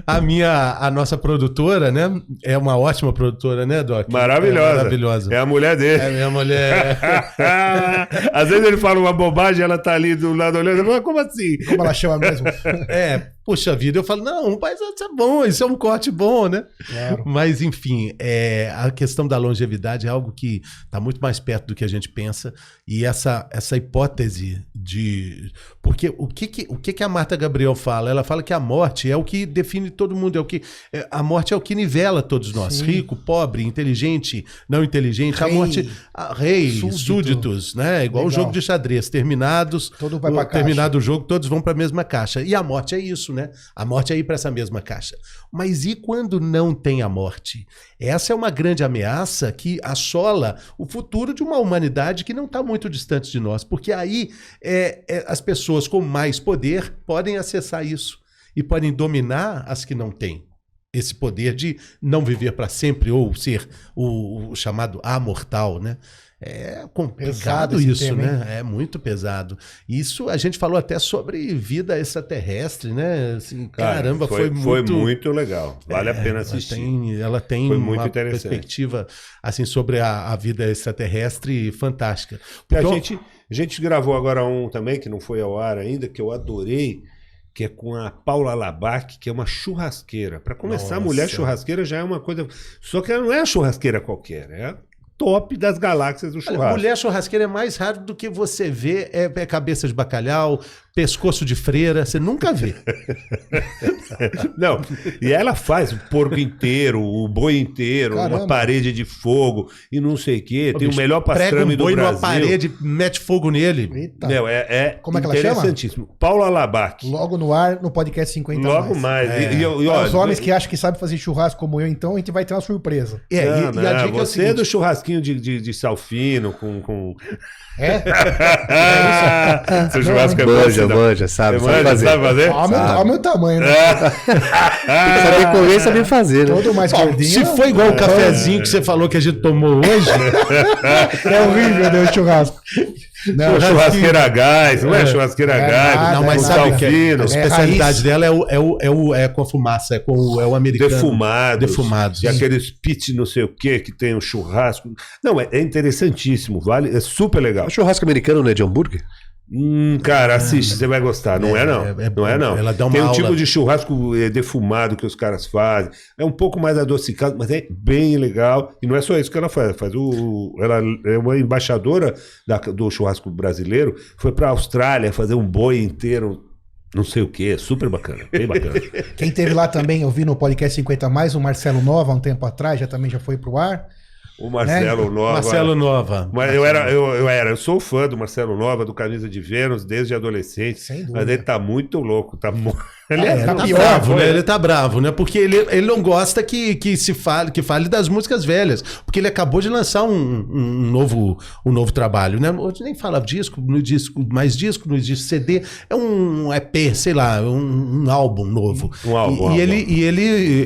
a minha, a nossa produtora, né? É uma ótima produtora, né, Doc? Maravilhosa. É maravilhosa. É a mulher dele. É minha mulher. Às vezes ele fala uma bobagem, ela tá ali do lado olhando. Como assim? Como ela chama mesmo? É, puxa vida, eu falo, não, mas isso é bom, isso é um corte bom, né? Claro. Mas, enfim, é, a questão da longevidade é algo que está muito mais perto do que a gente pensa. E essa, essa hipótese de. Porque o que, que, o que, que a Marta Gabriel fala? Ela fala que a morte é o que define todo mundo, é o que. é, a morte é o que nivela todos nós. Sim. Rico, pobre, inteligente, não inteligente. A Rei, morte. A, rei, súdito. súditos, né? Igual o Legal. jogo de xadrez. Terminados. Todo vai pra caixa. terminado o jogo, todos vão para a mesma caixa. E a morte é isso, né? A morte é ir para essa mesma caixa. Mas e quando não tem a morte? Essa é uma grande ameaça que assola o futuro de uma humanidade que não está muito distante de nós, porque aí é, é, as pessoas com mais poder podem acessar isso e podem dominar as que não têm. Esse poder de não viver para sempre ou ser o, o chamado amortal, né? É complicado Pesado isso, tema, né? É muito pesado. Isso a gente falou até sobre vida extraterrestre, né? Assim, Cara, caramba, foi, muito. muito legal. Vale a É, pena ela assistir. tem- Ela tem, Foi muito uma perspectiva assim sobre a, a vida extraterrestre fantástica. A Porque eu- gente, a gente gravou agora um também, que não foi ao ar ainda, que eu adorei, que é com a Paula Labac, que é uma churrasqueira. Para começar, a Nossa. mulher churrasqueira já é uma coisa. Só que ela não é a churrasqueira qualquer, é a top das galáxias do churrasco. mulher churrasqueira é mais raro do que você vê é, é cabeça de bacalhau, pescoço de freira, você nunca vê. Não, e ela faz o porco inteiro, o boi inteiro, Caramba. uma parede de fogo e não sei o quê. Tem o melhor pastrame um do boi Brasil. numa parede, mete fogo nele. Eita. Meu, é, é Como é que ela chama? Paula Labac. Logo no ar, no podcast 50 Logo mais. É. E, e, e, os homens que acham que sabem fazer churrasco como eu, então, a gente vai ter uma surpresa. É, Não, e, e a não, dica é o você é seguinte, do churrasquinho de, de, de salfino com. com... É? Seu churrasco é bom, você manja, sabe, Você sabe manja, fazer. sabe fazer? Olha o meu, Sabe. olha o meu tamanho, né? Saber comer e saber fazer, né? Todo mais gordinho. se foi igual o cafezinho que você falou que a gente tomou hoje, É horrível, né, o churrasco. Não, Pô, churrasqueira a gás, não é, É. churrasqueira a É gás, nada, não, mas é sabe que a É especialidade raiz. dela é, o, é, o, é, o, é com a fumaça, é com o, é o americano. defumados, Defumados. e aqueles pit não sei o que que tem o churrasco. Não, é, é interessantíssimo, vale, é super legal. O churrasco americano não é de hambúrguer? Hum, cara, assiste, você vai gostar. Não é, É, não. é- é não é, não. Ela dá uma Tem um aula. tipo de churrasco eh, defumado que os caras fazem. É um pouco mais adocicado, mas é bem legal. E não é só isso que ela faz. faz o, ela é uma embaixadora da- do churrasco brasileiro. Foi pra Austrália fazer um boi inteiro. Não sei o que, super bacana, bem bacana. Quem teve lá também, eu vi no podcast 50 mais, o Marcelo Nova, há um tempo atrás, já também já foi pro ar. O Marcelo Nova. Marcelo Nova. Mas eu era, eu, eu era, eu sou fã do Marcelo Nova, do Camisa de Vênus, desde adolescente. Sem dúvida. Mas ele tá muito louco, tá mu- Ele É, tá Tá pior, bravo, né? Ele tá bravo, né? Porque ele, ele não gosta que, que se fale, que fale das músicas velhas. Porque ele acabou de lançar um, um novo, um novo trabalho, né? Hoje nem fala disco, no disco, mais disco, no disco CD. É um EP, sei lá, um, um álbum novo. Um álbum, E, um álbum. ele, e, ele,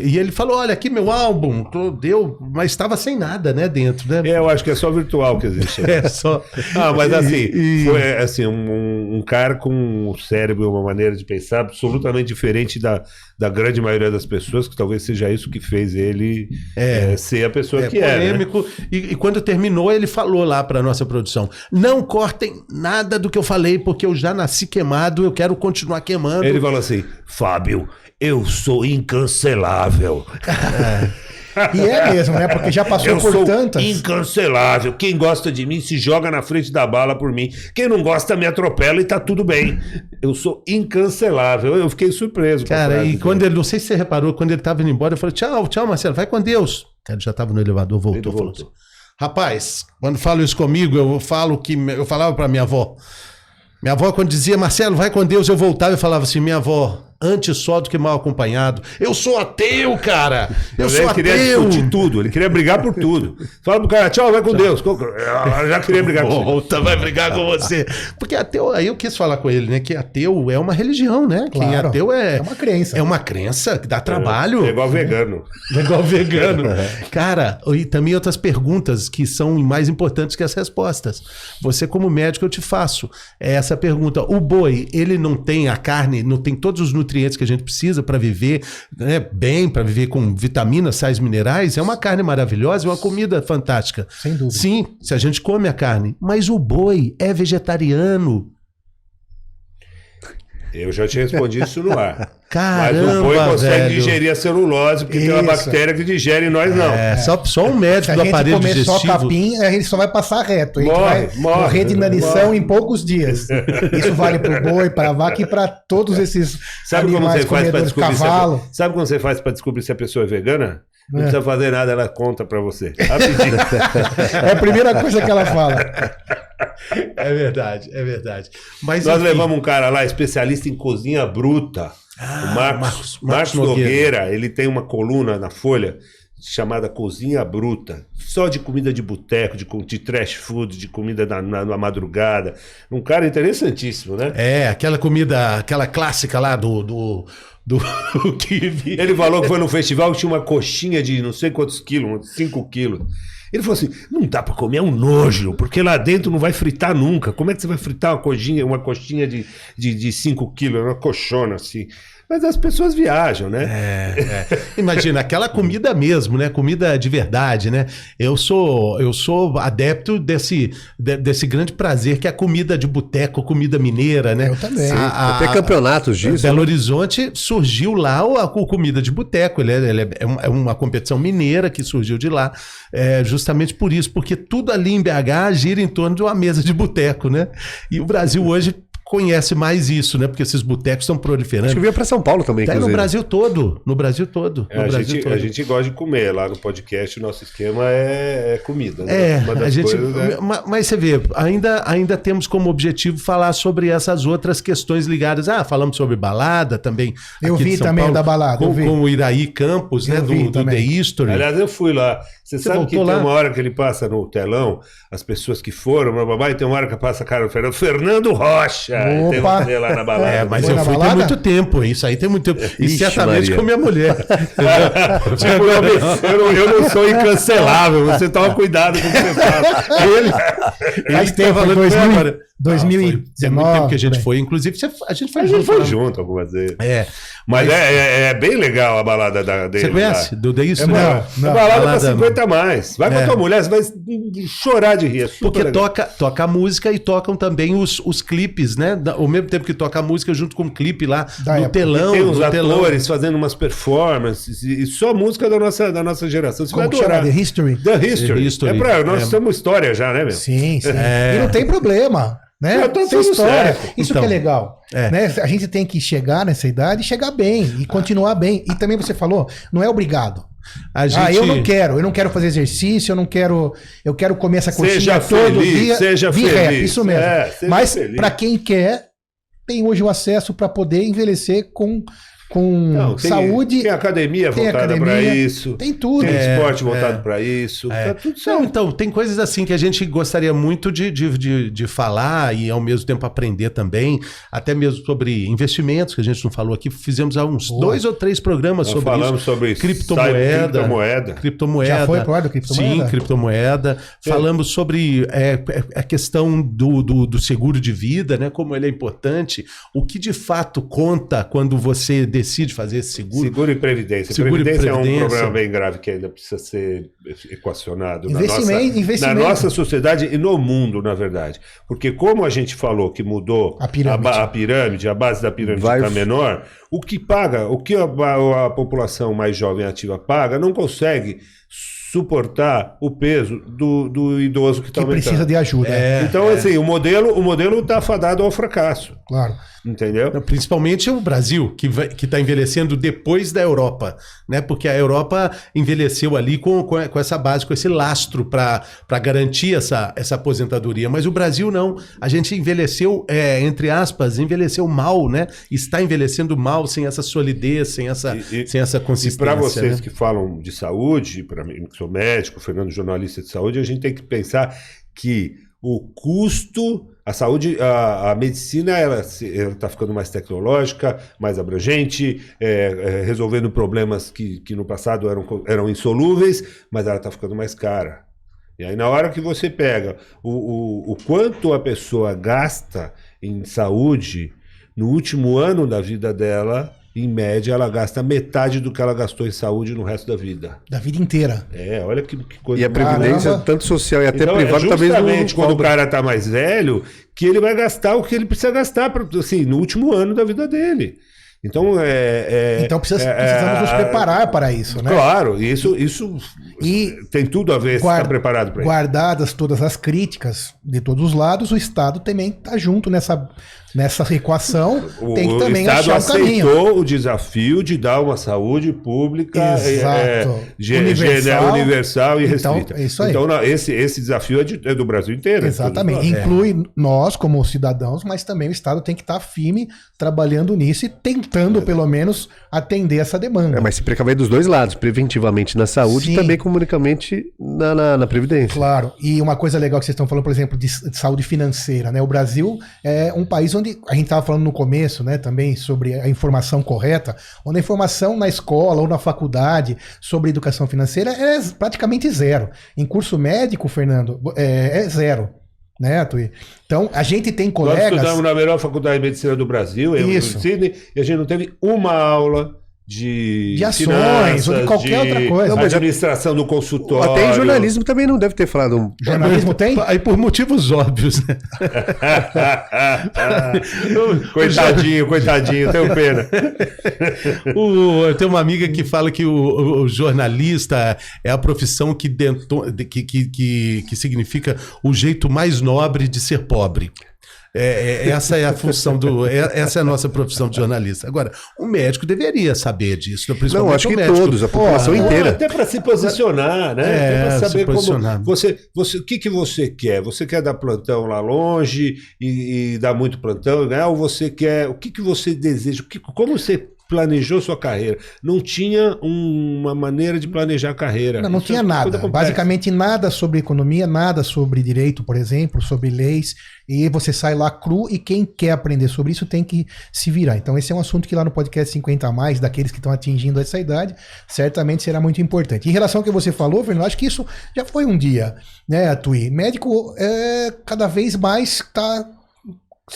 e ele falou: olha, aqui meu álbum, tô- deu, mas estava sem nada, né, dentro, né? É, eu acho que é só virtual que existe. É, só. Ah, mas assim, E- e- foi assim, um, um cara com um cérebro e uma maneira de pensar absolutamente diferente da, da grande maioria das pessoas, que talvez seja isso que fez ele É. eh, ser a pessoa É que é. né? polêmico. E, e quando terminou, ele falou lá para nossa produção: não cortem nada do que eu falei, porque eu já nasci queimado, eu quero continuar queimando. Ele falou assim: Fábio, eu sou incancelável. E é mesmo, né? Porque já passou Eu por sou tantas. incancelável. Quem gosta de mim se joga na frente da bala por mim. Quem não gosta me atropela e tá tudo bem. Eu sou incancelável. Eu fiquei surpreso. Cara, e dele. quando ele, não sei se você reparou, quando ele tava indo embora, eu falei: tchau, tchau, Marcelo, vai com Deus. Cara, ele já tava no elevador, voltou. Ele falou voltou. assim, Rapaz, quando falo isso comigo, eu falo que. Eu falava pra minha avó. Minha avó, quando dizia, Marcelo, vai com Deus, eu voltava e falava assim: minha avó, antes só do que mal acompanhado. Eu sou ateu, cara! Eu sou ele queria ateu! discutir tudo, ele queria brigar por tudo. Fala pro cara, tchau, vai com Deus. Eu já queria brigar com você. Volta, vai brigar com você. Porque ateu, aí eu quis falar com ele, né? Que ateu é uma religião, né? Quem é Claro. ateu é, É uma crença. é uma crença que dá trabalho. É igual vegano. É igual vegano. Cara, e também outras perguntas que são mais importantes que as respostas. Você, como médico, eu te faço essa pergunta. O boi, ele não tem a carne, não tem todos os nutrientes que a gente precisa para viver né, bem, para viver com vitaminas, sais minerais. É uma carne maravilhosa, é uma comida fantástica. Sem dúvida. Sim, se a gente come a carne. Mas o boi é vegetariano. Eu já te respondi isso no ar. Mas Caramba, o boi consegue velho. digerir a celulose, porque tem uma Isso. bactéria que digere e nós não. É, só, só um Se médico a do gente aparelho comer só digestivo. capim, a gente só vai passar reto. A gente Morre, vai morre, morrer de inanição morre. em poucos dias. Isso vale pro boi, pra vaca e pra todos esses Sabe como animais você faz para comedores, descobrir cavalo. se a, Sabe como você faz para descobrir se a pessoa é vegana? Não É. precisa fazer nada, ela conta para você. Rapidinho. É a primeira coisa que ela fala. É verdade, é verdade. Mas Nós enfim, levamos um cara lá, especialista em cozinha bruta. Ah, o Marcos, Marcos- Marcos, Marcos Nogueira. Nogueira. ele tem uma coluna na Folha chamada Cozinha Bruta, só de comida de boteco, de, de trash food, de comida na, na- na madrugada. Um cara interessantíssimo, né? É, aquela comida, aquela clássica lá do. do, do. Ele falou que foi no festival que tinha uma coxinha de não sei quantos quilos, 5 quilos. Ele falou assim: não dá pra comer, é um nojo, porque lá dentro não vai fritar nunca. Como é que você vai fritar uma coxinha, uma coxinha de 5 de, de quilos, uma coxona assim? Mas as pessoas viajam, né? É, é. Imagina, aquela comida mesmo, né? Comida de verdade, né? Eu sou, eu sou adepto desse, de- desse grande prazer que é a comida de boteco, comida mineira, né? Eu também. A- a- Até campeonatos disso. Belo Horizonte surgiu lá o- a, o comida de boteco. Ele, é, ele é- é uma, é uma competição mineira que surgiu de lá, é, justamente por isso, porque tudo ali em BH gira em torno de uma mesa de boteco, né? E o Brasil hoje conhece mais isso, né? Porque esses botecos estão Acho que proliferando. veio pra São Paulo também, Até no. Brasil todo. No Brasil todo. É, no a, Brasil gente, todo. a gente gosta de comer. Lá no podcast, o nosso esquema é, é comida. né? É, Uma das a gente. coisas é- ma- Mas você vê, ainda, ainda temos como objetivo falar sobre essas outras questões ligadas. Ah, falamos sobre balada também. Eu aqui de vi São também Paulo, da balada, eu Com, vi. com o Iraí Campos, né? Eu Do, vi do The. History. Aliás, eu fui lá. Você, Você sabe que voltou tem lá? uma hora que ele passa no telão, as pessoas que foram, blá, blá, blá, e tem uma hora que passa a cara do Fernando. Fernando Rocha! Tem Opa! você lá na balada. É, mas Foi eu fui tem balada? muito tempo, isso aí tem muito tempo. E Ixi, certamente Maria. com minha mulher. Tipo, eu, me- eu não, eu não sou incancelável, você toma cuidado com o que você fala. Ele, Faz tempo, tá falando foi com 2000, ela agora. 2019. Tem muito tempo que a gente foi. Inclusive, a gente foi A junto. gente foi lá. junto algumas vezes. É. Mas, é, é- é bem legal a balada da, dele. Você conhece? lá. Do The É History? uma, Não, é não. balada pra Balada- 50 a mais. Vai com É. a tua mulher, você vai chorar de rir. É Porque legal. toca, toca a música e tocam também os, os clipes, né? Ao mesmo tempo que toca a música junto com o clipe lá Da época. telão. tem os do telão. atores fazendo umas performances e e só música da nossa, da nossa geração. Você Como vai adorar. The History? The History. The History. É pra, nós É. temos história já, né, meu? Sim, sim. É. E não tem problema. Né? Tem tudo história. certo. Isso Então, que é legal. é. Né? A gente tem que chegar nessa idade e chegar bem e continuar bem. E também você falou, não é obrigado. A gente... Ah, eu não quero, eu não quero fazer exercício, eu não quero, eu quero comer essa coxinha Seja todo feliz, dia. seja feliz. rap, isso mesmo. É, Mas para quem quer, tem hoje o acesso para poder envelhecer com, com Não, tem, saúde. Tem academia tem voltada academia, pra isso. Tem tudo. Tem É, esporte voltado é. pra isso. É. Tá tudo Não, certo. então, tem coisas assim que a gente gostaria muito de, de, de, de falar e ao mesmo tempo aprender também, até mesmo sobre investimentos, que a gente não falou aqui. Fizemos há uns Boa. dois ou três programas Nós sobre falamos isso. sobre Criptomoeda. criptomoeda. Criptomoeda. Já foi pro ar do criptomoeda? Sim, criptomoeda. Falamos sobre é, a questão do, do, do seguro de vida, né? Como ele é importante. O que de fato conta quando você decide fazer esse seguro. Seguro e previdência. Seguro e previdência, é um previdência. problema bem grave que ainda precisa ser equacionado na Investimento- nossa, investimento. na nossa sociedade e no mundo, na verdade. Porque como a gente falou que mudou A pirâmide. ba- a, pirâmide, a base da pirâmide Vai- está menor, o que paga, o que a, a- a população mais jovem ativa paga, não consegue suportar o peso do, do idoso que está que aumentando. precisa de ajuda. É, Então, assim, o modelo o modelo está fadado ao fracasso, Claro. Entendeu? Principalmente o Brasil, que está envelhecendo depois da Europa, né? Porque a Europa envelheceu ali com, com, essa base, com esse lastro para garantir essa, essa aposentadoria. Mas o Brasil não. A gente envelheceu, é, entre aspas, envelheceu mal, né? Está envelhecendo mal sem essa solidez, sem essa, E- e- sem essa E consistência. para vocês né? que falam de saúde, para mim que sou médico, Fernando jornalista de saúde, a gente tem que pensar que o custo, a saúde, a, a medicina, ela está ficando mais tecnológica, mais abrangente, é, é, resolvendo problemas que, que no passado eram, eram insolúveis, mas ela está ficando mais cara. E aí, na hora que você pega o, o, o quanto a pessoa gasta em saúde, no último ano da vida dela, em média, ela gasta metade do que ela gastou em saúde no resto da vida. Da vida inteira. É, olha que, que coisa. E a previdência, Caramba. tanto social e até Então, privada, é talvez não, justamente quando o cara tá mais velho, que ele vai gastar o que ele precisa gastar pra, assim, no último ano da vida dele. Então, é... é- Então precisa- é- precisamos nos é- preparar para isso, né? Claro, isso, isso E tem tudo a ver se guarda- está preparado para isso. Guardadas todas as críticas de todos os lados, o Estado também está junto nessa, nessa equação. O, tem que o também Estado achar um caminho. aceitou o desafio de dar uma saúde pública é, Exato. é, Universal. universal e Então, restrita. é isso aí. Então, esse, esse desafio é, de- é do Brasil inteiro. é Exatamente. nós. Inclui nós como cidadãos, mas também o Estado tem que estar firme trabalhando nisso e tentando, pelo menos, atender essa demanda. É, mas se precaver dos dois lados, preventivamente na saúde Sim. e também comunicamente na, na, na previdência. Claro, e uma coisa legal que vocês estão falando, por exemplo, de, de saúde financeira, né? O Brasil é um país onde a gente estava falando no começo, né, também sobre a informação correta, onde a informação na escola ou na faculdade sobre educação financeira é praticamente zero. Em curso médico, Fernando, é, é zero. Né, Tui? Então, a gente tem Nós colegas. estudamos na melhor faculdade de medicina do Brasil, eu Isso. em Sydney, e a gente não teve uma aula de, De ações ou de qualquer outra coisa. Não, mas a- administração do consultório. Até em jornalismo também não deve ter falado um. Jornalismo tem? Aí por motivos óbvios, né? coitadinho, coitadinho, tenho pena. O, eu tenho uma amiga que fala que o, o- o jornalista é a profissão que, dento- de- que, que, que, que significa o jeito mais nobre de ser pobre. É, é, essa é a função do. é- essa é a nossa profissão de jornalista. Agora, o médico deveria saber disso, principalmente Não, acho o que médico. todos, a população Não, inteira. Até para se posicionar, né? É, Até pra se posicionar. como você, você, o que, que você quer? Você quer dar plantão lá longe e, e dar muito plantão ganhar? Ou você quer? O que, que você deseja? O que, como você planejou sua carreira? Não tinha um- uma maneira de planejar a carreira. Não, não tinha é coisa nada. Basicamente nada sobre economia, nada sobre direito, por exemplo, sobre leis. E você sai lá cru e quem quer aprender sobre isso tem que se virar. Então esse é um assunto que lá no podcast 50 a mais, daqueles que estão atingindo essa idade, certamente será muito importante. Em relação ao que você falou, Fernando, acho que isso já foi um dia, né, Tui? Médico é, cada vez mais tá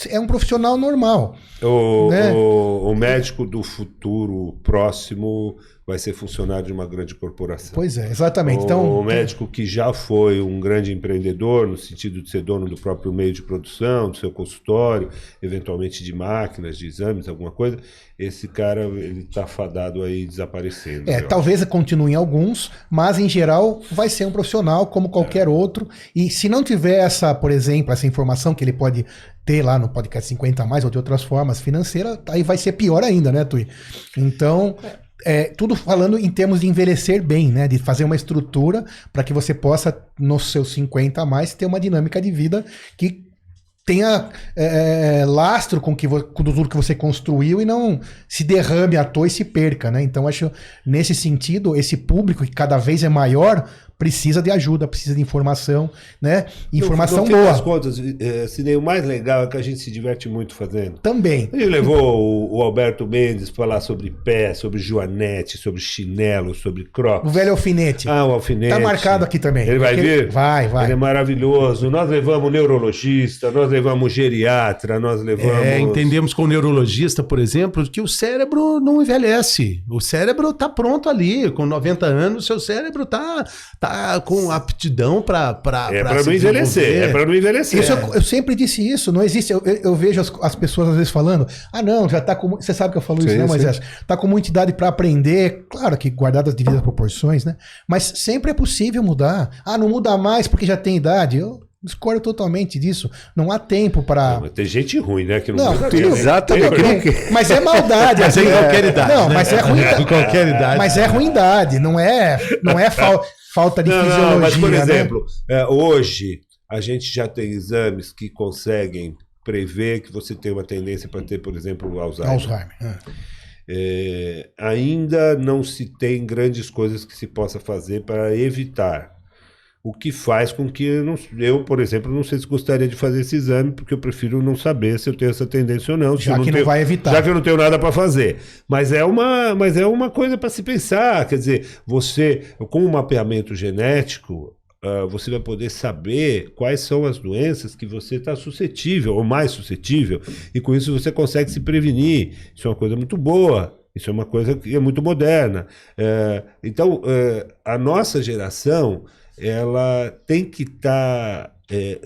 é um profissional normal. O, né? o, o médico do futuro próximo vai ser funcionário de uma grande corporação. Pois é, exatamente. O, Então, o médico que já foi um grande empreendedor, no sentido de ser dono do próprio meio de produção, do seu consultório, eventualmente de máquinas, de exames, alguma coisa, esse cara ele está fadado aí desaparecendo. É, talvez continuem alguns, mas em geral vai ser um profissional como qualquer outro. E se não tiver essa, por exemplo, essa informação que ele pode ter lá no podcast 50 a mais ou de outras formas financeiras, aí vai ser pior ainda, né, Tui? Então, é, tudo falando em termos de envelhecer bem, né? De fazer uma estrutura para que você possa, nos seus 50 a mais, ter uma dinâmica de vida que tenha é, lastro com, que, com tudo que você construiu e não se derrame à toa e se perca, né? Então, acho, nesse sentido, esse público que cada vez é maior precisa de ajuda, precisa de informação, né? Informação no das boa contas, é, Sidney, o mais legal é que a gente se diverte muito fazendo. também. A gente levou o, o Alberto Mendes para falar sobre pé, sobre joanete, sobre chinelo, sobre O crocs. velho alfinete. Ah, o alfinete. tá marcado aqui também. Ele vai vir? Vai, vai. Ele é maravilhoso. Nós levamos neurologista, nós levamos geriatra, nós levamos. É, entendemos com o neurologista, por exemplo, que o cérebro não envelhece. O cérebro está pronto ali. Com 90 anos, seu cérebro está tá com aptidão para. É para não envelhecer. É para não envelhecer. Isso eu, eu sempre disse isso, não existe. Eu, eu- vejo as, as pessoas às vezes falando: ah, não, já tá com. Você sabe que eu falo isso, Sim, né, sim. Moisés? Tá com muita idade para aprender, claro que guardadas as devidas proporções, né? Mas sempre é possível mudar. Ah, não muda mais porque já tem idade. Eu discordo totalmente disso. Não há tempo para. Mas Tem gente ruim, né? Que não, Não. Exatamente. Mas é maldade. Mas é em assim, qualquer idade, Não, né? mas é ruim. Em qualquer idade. Mas é ruindade, não é, não é fal- falta de Não, fisiologia. não, mas por né? exemplo, é, hoje a gente já tem exames que conseguem prever que você tem uma tendência para ter, por exemplo, Alzheimer. Alzheimer. é. É, ainda não se tem grandes coisas que se possa fazer para evitar. O que faz com que eu, não- eu, por exemplo, não sei se gostaria de fazer esse exame, porque eu prefiro não saber se eu tenho essa tendência ou não. Já não que não tenho- vai evitar. Já que eu não tenho nada para fazer. Mas é uma, mas é uma coisa para se pensar. Quer dizer, você, com o mapeamento genético, ah, você vai poder saber quais são as doenças que você está suscetível, ou mais suscetível, e com isso você consegue se prevenir. Isso é uma coisa muito boa. Isso é uma coisa que é muito moderna. É, então, é, a nossa geração ela tem que estar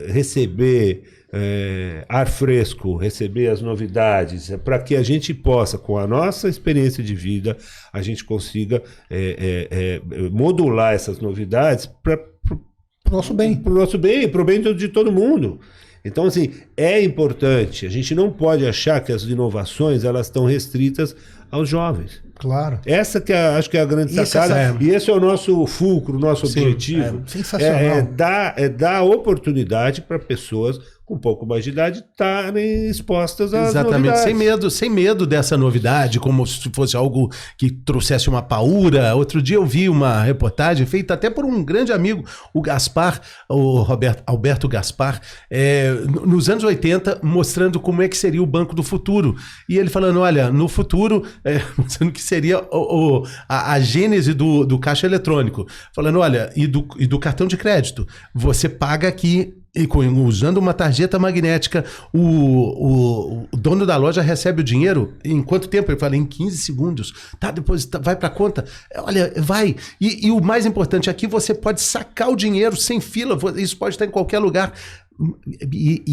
receber é, ar fresco, receber as novidades, para que a gente possa, com a nossa experiência de vida, a gente consiga é, é, é, modular essas novidades para Pro nosso bem. para o nosso bem, para o bem de todo mundo. Então, assim, é importante. A gente não pode achar que as inovações elas estão restritas aos jovens. Claro. Essa que é, acho que é a grande Isso, sacada. é. E esse é o nosso fulcro, o nosso Sim, objetivo. é sensacional. É, é dar, é dar oportunidade para pessoas com um pouco mais de idade estarem expostas às Exatamente, novidades. sem medo, sem medo dessa novidade, como se fosse algo que trouxesse uma paura. Outro dia eu vi uma reportagem feita até por um grande amigo, o Gaspar, o Roberto, Alberto Gaspar, é, no- nos anos 80, mostrando como é que seria o Banco do Futuro. E ele falando, olha, no futuro, é, mostrando que seria o- o- a, a gênese do, do caixa eletrônico. Falando, olha, e do, e do cartão de crédito. Você paga aqui e com- usando uma tarjeta magnética, o, o- o dono da loja recebe o dinheiro em quanto tempo? Ele fala, em 15 segundos. Tá, depois tá- vai para conta. Olha, vai. E, e o mais importante aqui, você pode sacar o dinheiro sem fila. Isso pode estar em qualquer lugar. E,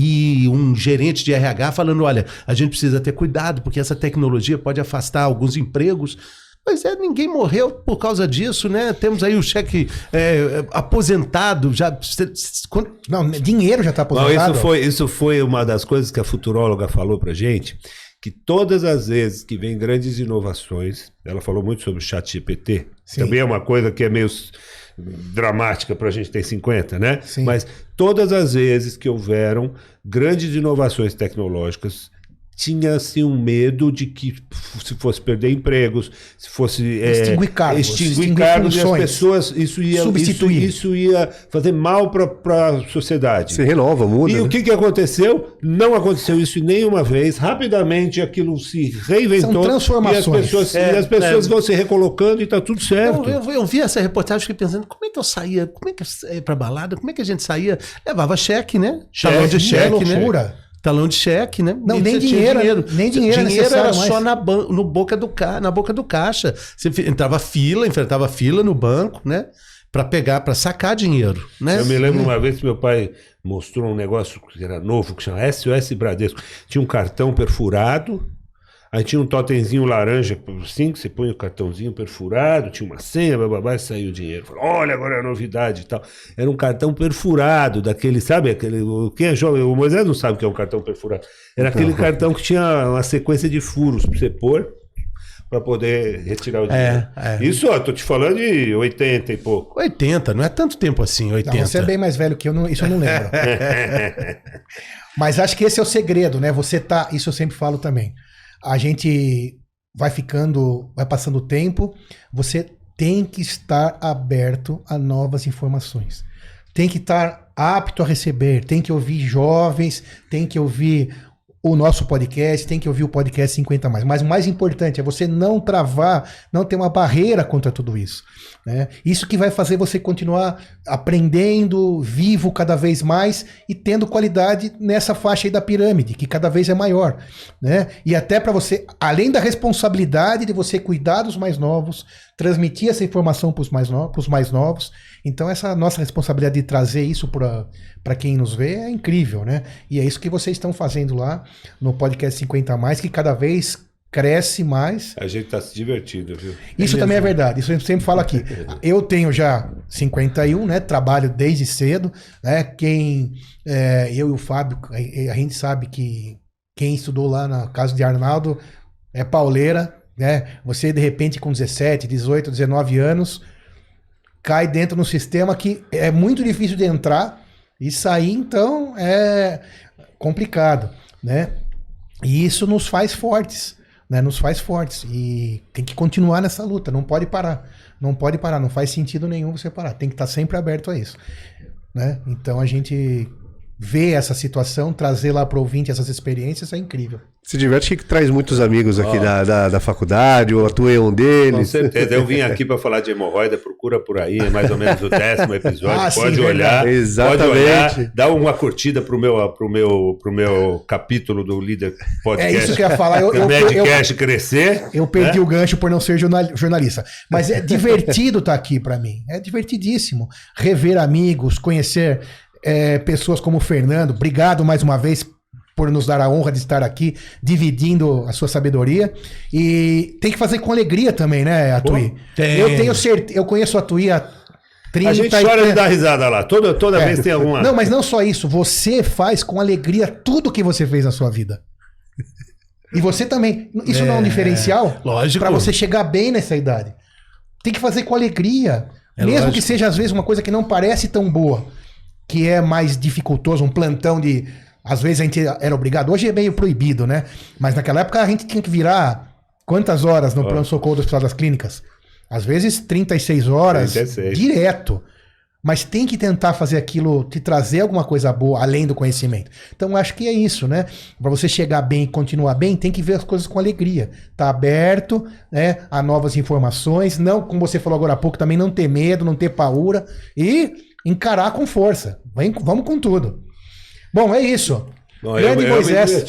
e um gerente de RH falando: olha, a gente precisa ter cuidado, porque essa tecnologia pode afastar alguns empregos. Pois é, ninguém morreu por causa disso, né? Temos aí o cheque é, aposentado, já. Não, dinheiro já tá Não, aposentado. isso, foi, isso foi uma das coisas que a futuróloga falou pra gente, que todas as vezes que vem grandes inovações, ela falou muito sobre o chat GPT, Sim. também é uma coisa que é meio dramática pra gente ter 50, né? Sim. Mas todas as vezes que houveram grandes inovações tecnológicas, tinha-se um medo de que se fosse perder empregos, se fosse é, Extinguir cargos, extinguir extinguir cargos e as funções. pessoas, isso ia, Substituir. Isso, isso ia fazer mal para a sociedade. Se renova, muda. E né? o que, que aconteceu? Não aconteceu isso nenhuma vez. Rapidamente aquilo se reinventou. São transformações. E as pessoas, É, e as pessoas é. vão se recolocando e tá tudo certo. Eu, eu, eu vi essa reportagem e fiquei pensando, como é que eu saía? Como é que eu saía pra balada? Como é que a gente saía? Levava cheque, né? Talão de é cheque, né? Talão de cheque, né? Não, nem você tinha dinheiro, nem dinheiro é Dinheiro era só na, ban no boca do ca na boca do caixa. Você entrava fila, enfrentava fila no banco, né? Pra pegar, pra sacar dinheiro, né? Eu me lembro uma vez que meu pai mostrou um negócio que era novo, que chama SOS Bradesco. Tinha um cartão perfurado, aí tinha um totemzinho laranja, assim, que você põe o cartãozinho perfurado, tinha uma senha, bababá, e saiu o dinheiro. Falei, olha, agora é a novidade e tal. Era um cartão perfurado, daquele, sabe? Aquele, o- quem é jovem, o Moisés não sabe o que é um cartão perfurado. Era aquele cartão que tinha uma sequência de furos pra você pôr, pra poder retirar o dinheiro. É, é. Isso, ó, tô te falando de 80 e pouco. 80, não é tanto tempo assim, 80. Não, você é bem mais velho que eu, não- isso eu não lembro. Mas acho que esse é o segredo, né? Você tá. Isso eu sempre falo também. A gente vai ficando, vai passando o tempo, você tem que estar aberto a novas informações. Tem que estar apto a receber, tem que ouvir jovens, tem que ouvir o nosso podcast, tem que ouvir o podcast 50 mais. Mas o mais importante é você não travar, não ter uma barreira contra tudo isso. Né? Isso que vai fazer você continuar aprendendo, vivo cada vez mais e tendo qualidade nessa faixa aí da pirâmide, que cada vez é maior. Né? E até para você, além da responsabilidade de você cuidar dos mais novos, transmitir essa informação para os mais, no, mais novos. Então, essa nossa responsabilidade de trazer isso para quem nos vê é incrível, né? E é isso que vocês estão fazendo lá no podcast 50 mais, que cada vez cresce mais. A gente tá se divertindo, viu? Isso também é verdade, isso eu sempre falo aqui. Eu tenho já 51, né? Trabalho desde cedo, né? Quem é, eu e o Fábio, a, a gente sabe que quem estudou lá na casa de Arnaldo é pauleira, né? Você de repente com 17, 18, 19 anos cai dentro de um sistema que é muito difícil de entrar e sair, então é complicado, né? E isso nos faz fortes, né? Nos faz fortes e tem que continuar nessa luta, não pode parar, não pode parar, não faz sentido nenhum você parar, tem que estar sempre aberto a isso, né? Então a gente ver essa situação, trazer lá para o ouvinte essas experiências é incrível. Se diverte que traz muitos amigos aqui Ó. da, da, da faculdade, eu atuei um Com deles. certeza. Eu vim aqui para falar de hemorroida, procura por aí, é mais ou menos o décimo episódio. Ah, sim, pode verdade. olhar. Exatamente. Pode olhar, dá uma curtida pro meu, pro meu, pro meu capítulo do Líder É Podcast. isso que eu ia falar. Eu, O eu, eu, Medcast crescer. eu perdi né? o gancho por não ser jornal- jornalista. Mas é divertido estar aqui para mim. É divertidíssimo. Rever amigos, conhecer é, pessoas como o Fernando. Obrigado mais uma vez por nos dar a honra de estar aqui, dividindo a sua sabedoria. E tem que fazer com alegria também, né, Atui? tem. Eu tenho certeza. Eu conheço a Atui há 30 A gente e- chora de dar risada lá. Toda, toda É. vez tem alguma. Não, mas não só isso. Você faz com alegria tudo que você fez na sua vida. E você também. Isso não é um É, diferencial? lógico. Pra você chegar bem nessa idade. Tem que fazer com alegria. É Mesmo lógico. que seja, às vezes, uma coisa que não parece tão boa. Que é mais dificultoso, um plantão de. Às vezes a gente era obrigado. Hoje é meio proibido, né? Mas naquela época a gente tinha que virar quantas horas no pronto-socorro do Hospital das Clínicas? Às vezes 36 horas 36. direto. Mas tem que tentar fazer aquilo, te trazer alguma coisa boa além do conhecimento. Então acho que é isso, né? Para você chegar bem e continuar bem, tem que ver as coisas com alegria. Tá aberto, né, a novas informações, não, como você falou agora há pouco, também não ter medo, não ter paura e encarar com força. Vem, vamos com tudo. Bom, é isso. Não, eu, Grande eu me Moisés.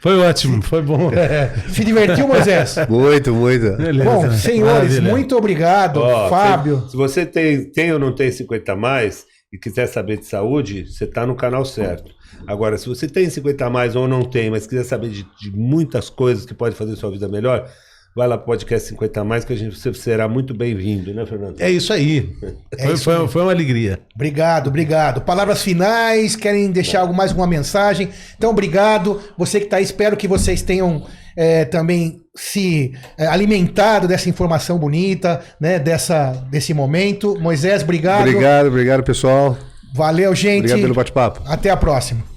Foi ótimo, foi bom. Se divertiu, Moisés? Muito, muito. Beleza. Bom, senhores, Maravilha. muito obrigado. Ó, Fábio. Se, se você tem, tem ou não tem 50 a mais e quiser saber de saúde, você está no canal certo. Agora, se você tem 50 a mais ou não tem, mas quiser saber de, de muitas coisas que podem fazer sua vida melhor, vai lá podcast 50 mais que a gente você será muito bem-vindo, né, Fernando? É isso aí. É foi, isso foi- foi uma alegria. Obrigado, obrigado. Palavras finais, querem deixar algo mais alguma mensagem? Então, obrigado. Você que está aí, espero que vocês tenham é, também se é, alimentado dessa informação bonita, né? Dessa, desse momento. Moisés, obrigado. Obrigado, obrigado, pessoal. Valeu, gente. Obrigado pelo bate-papo. Até a próxima.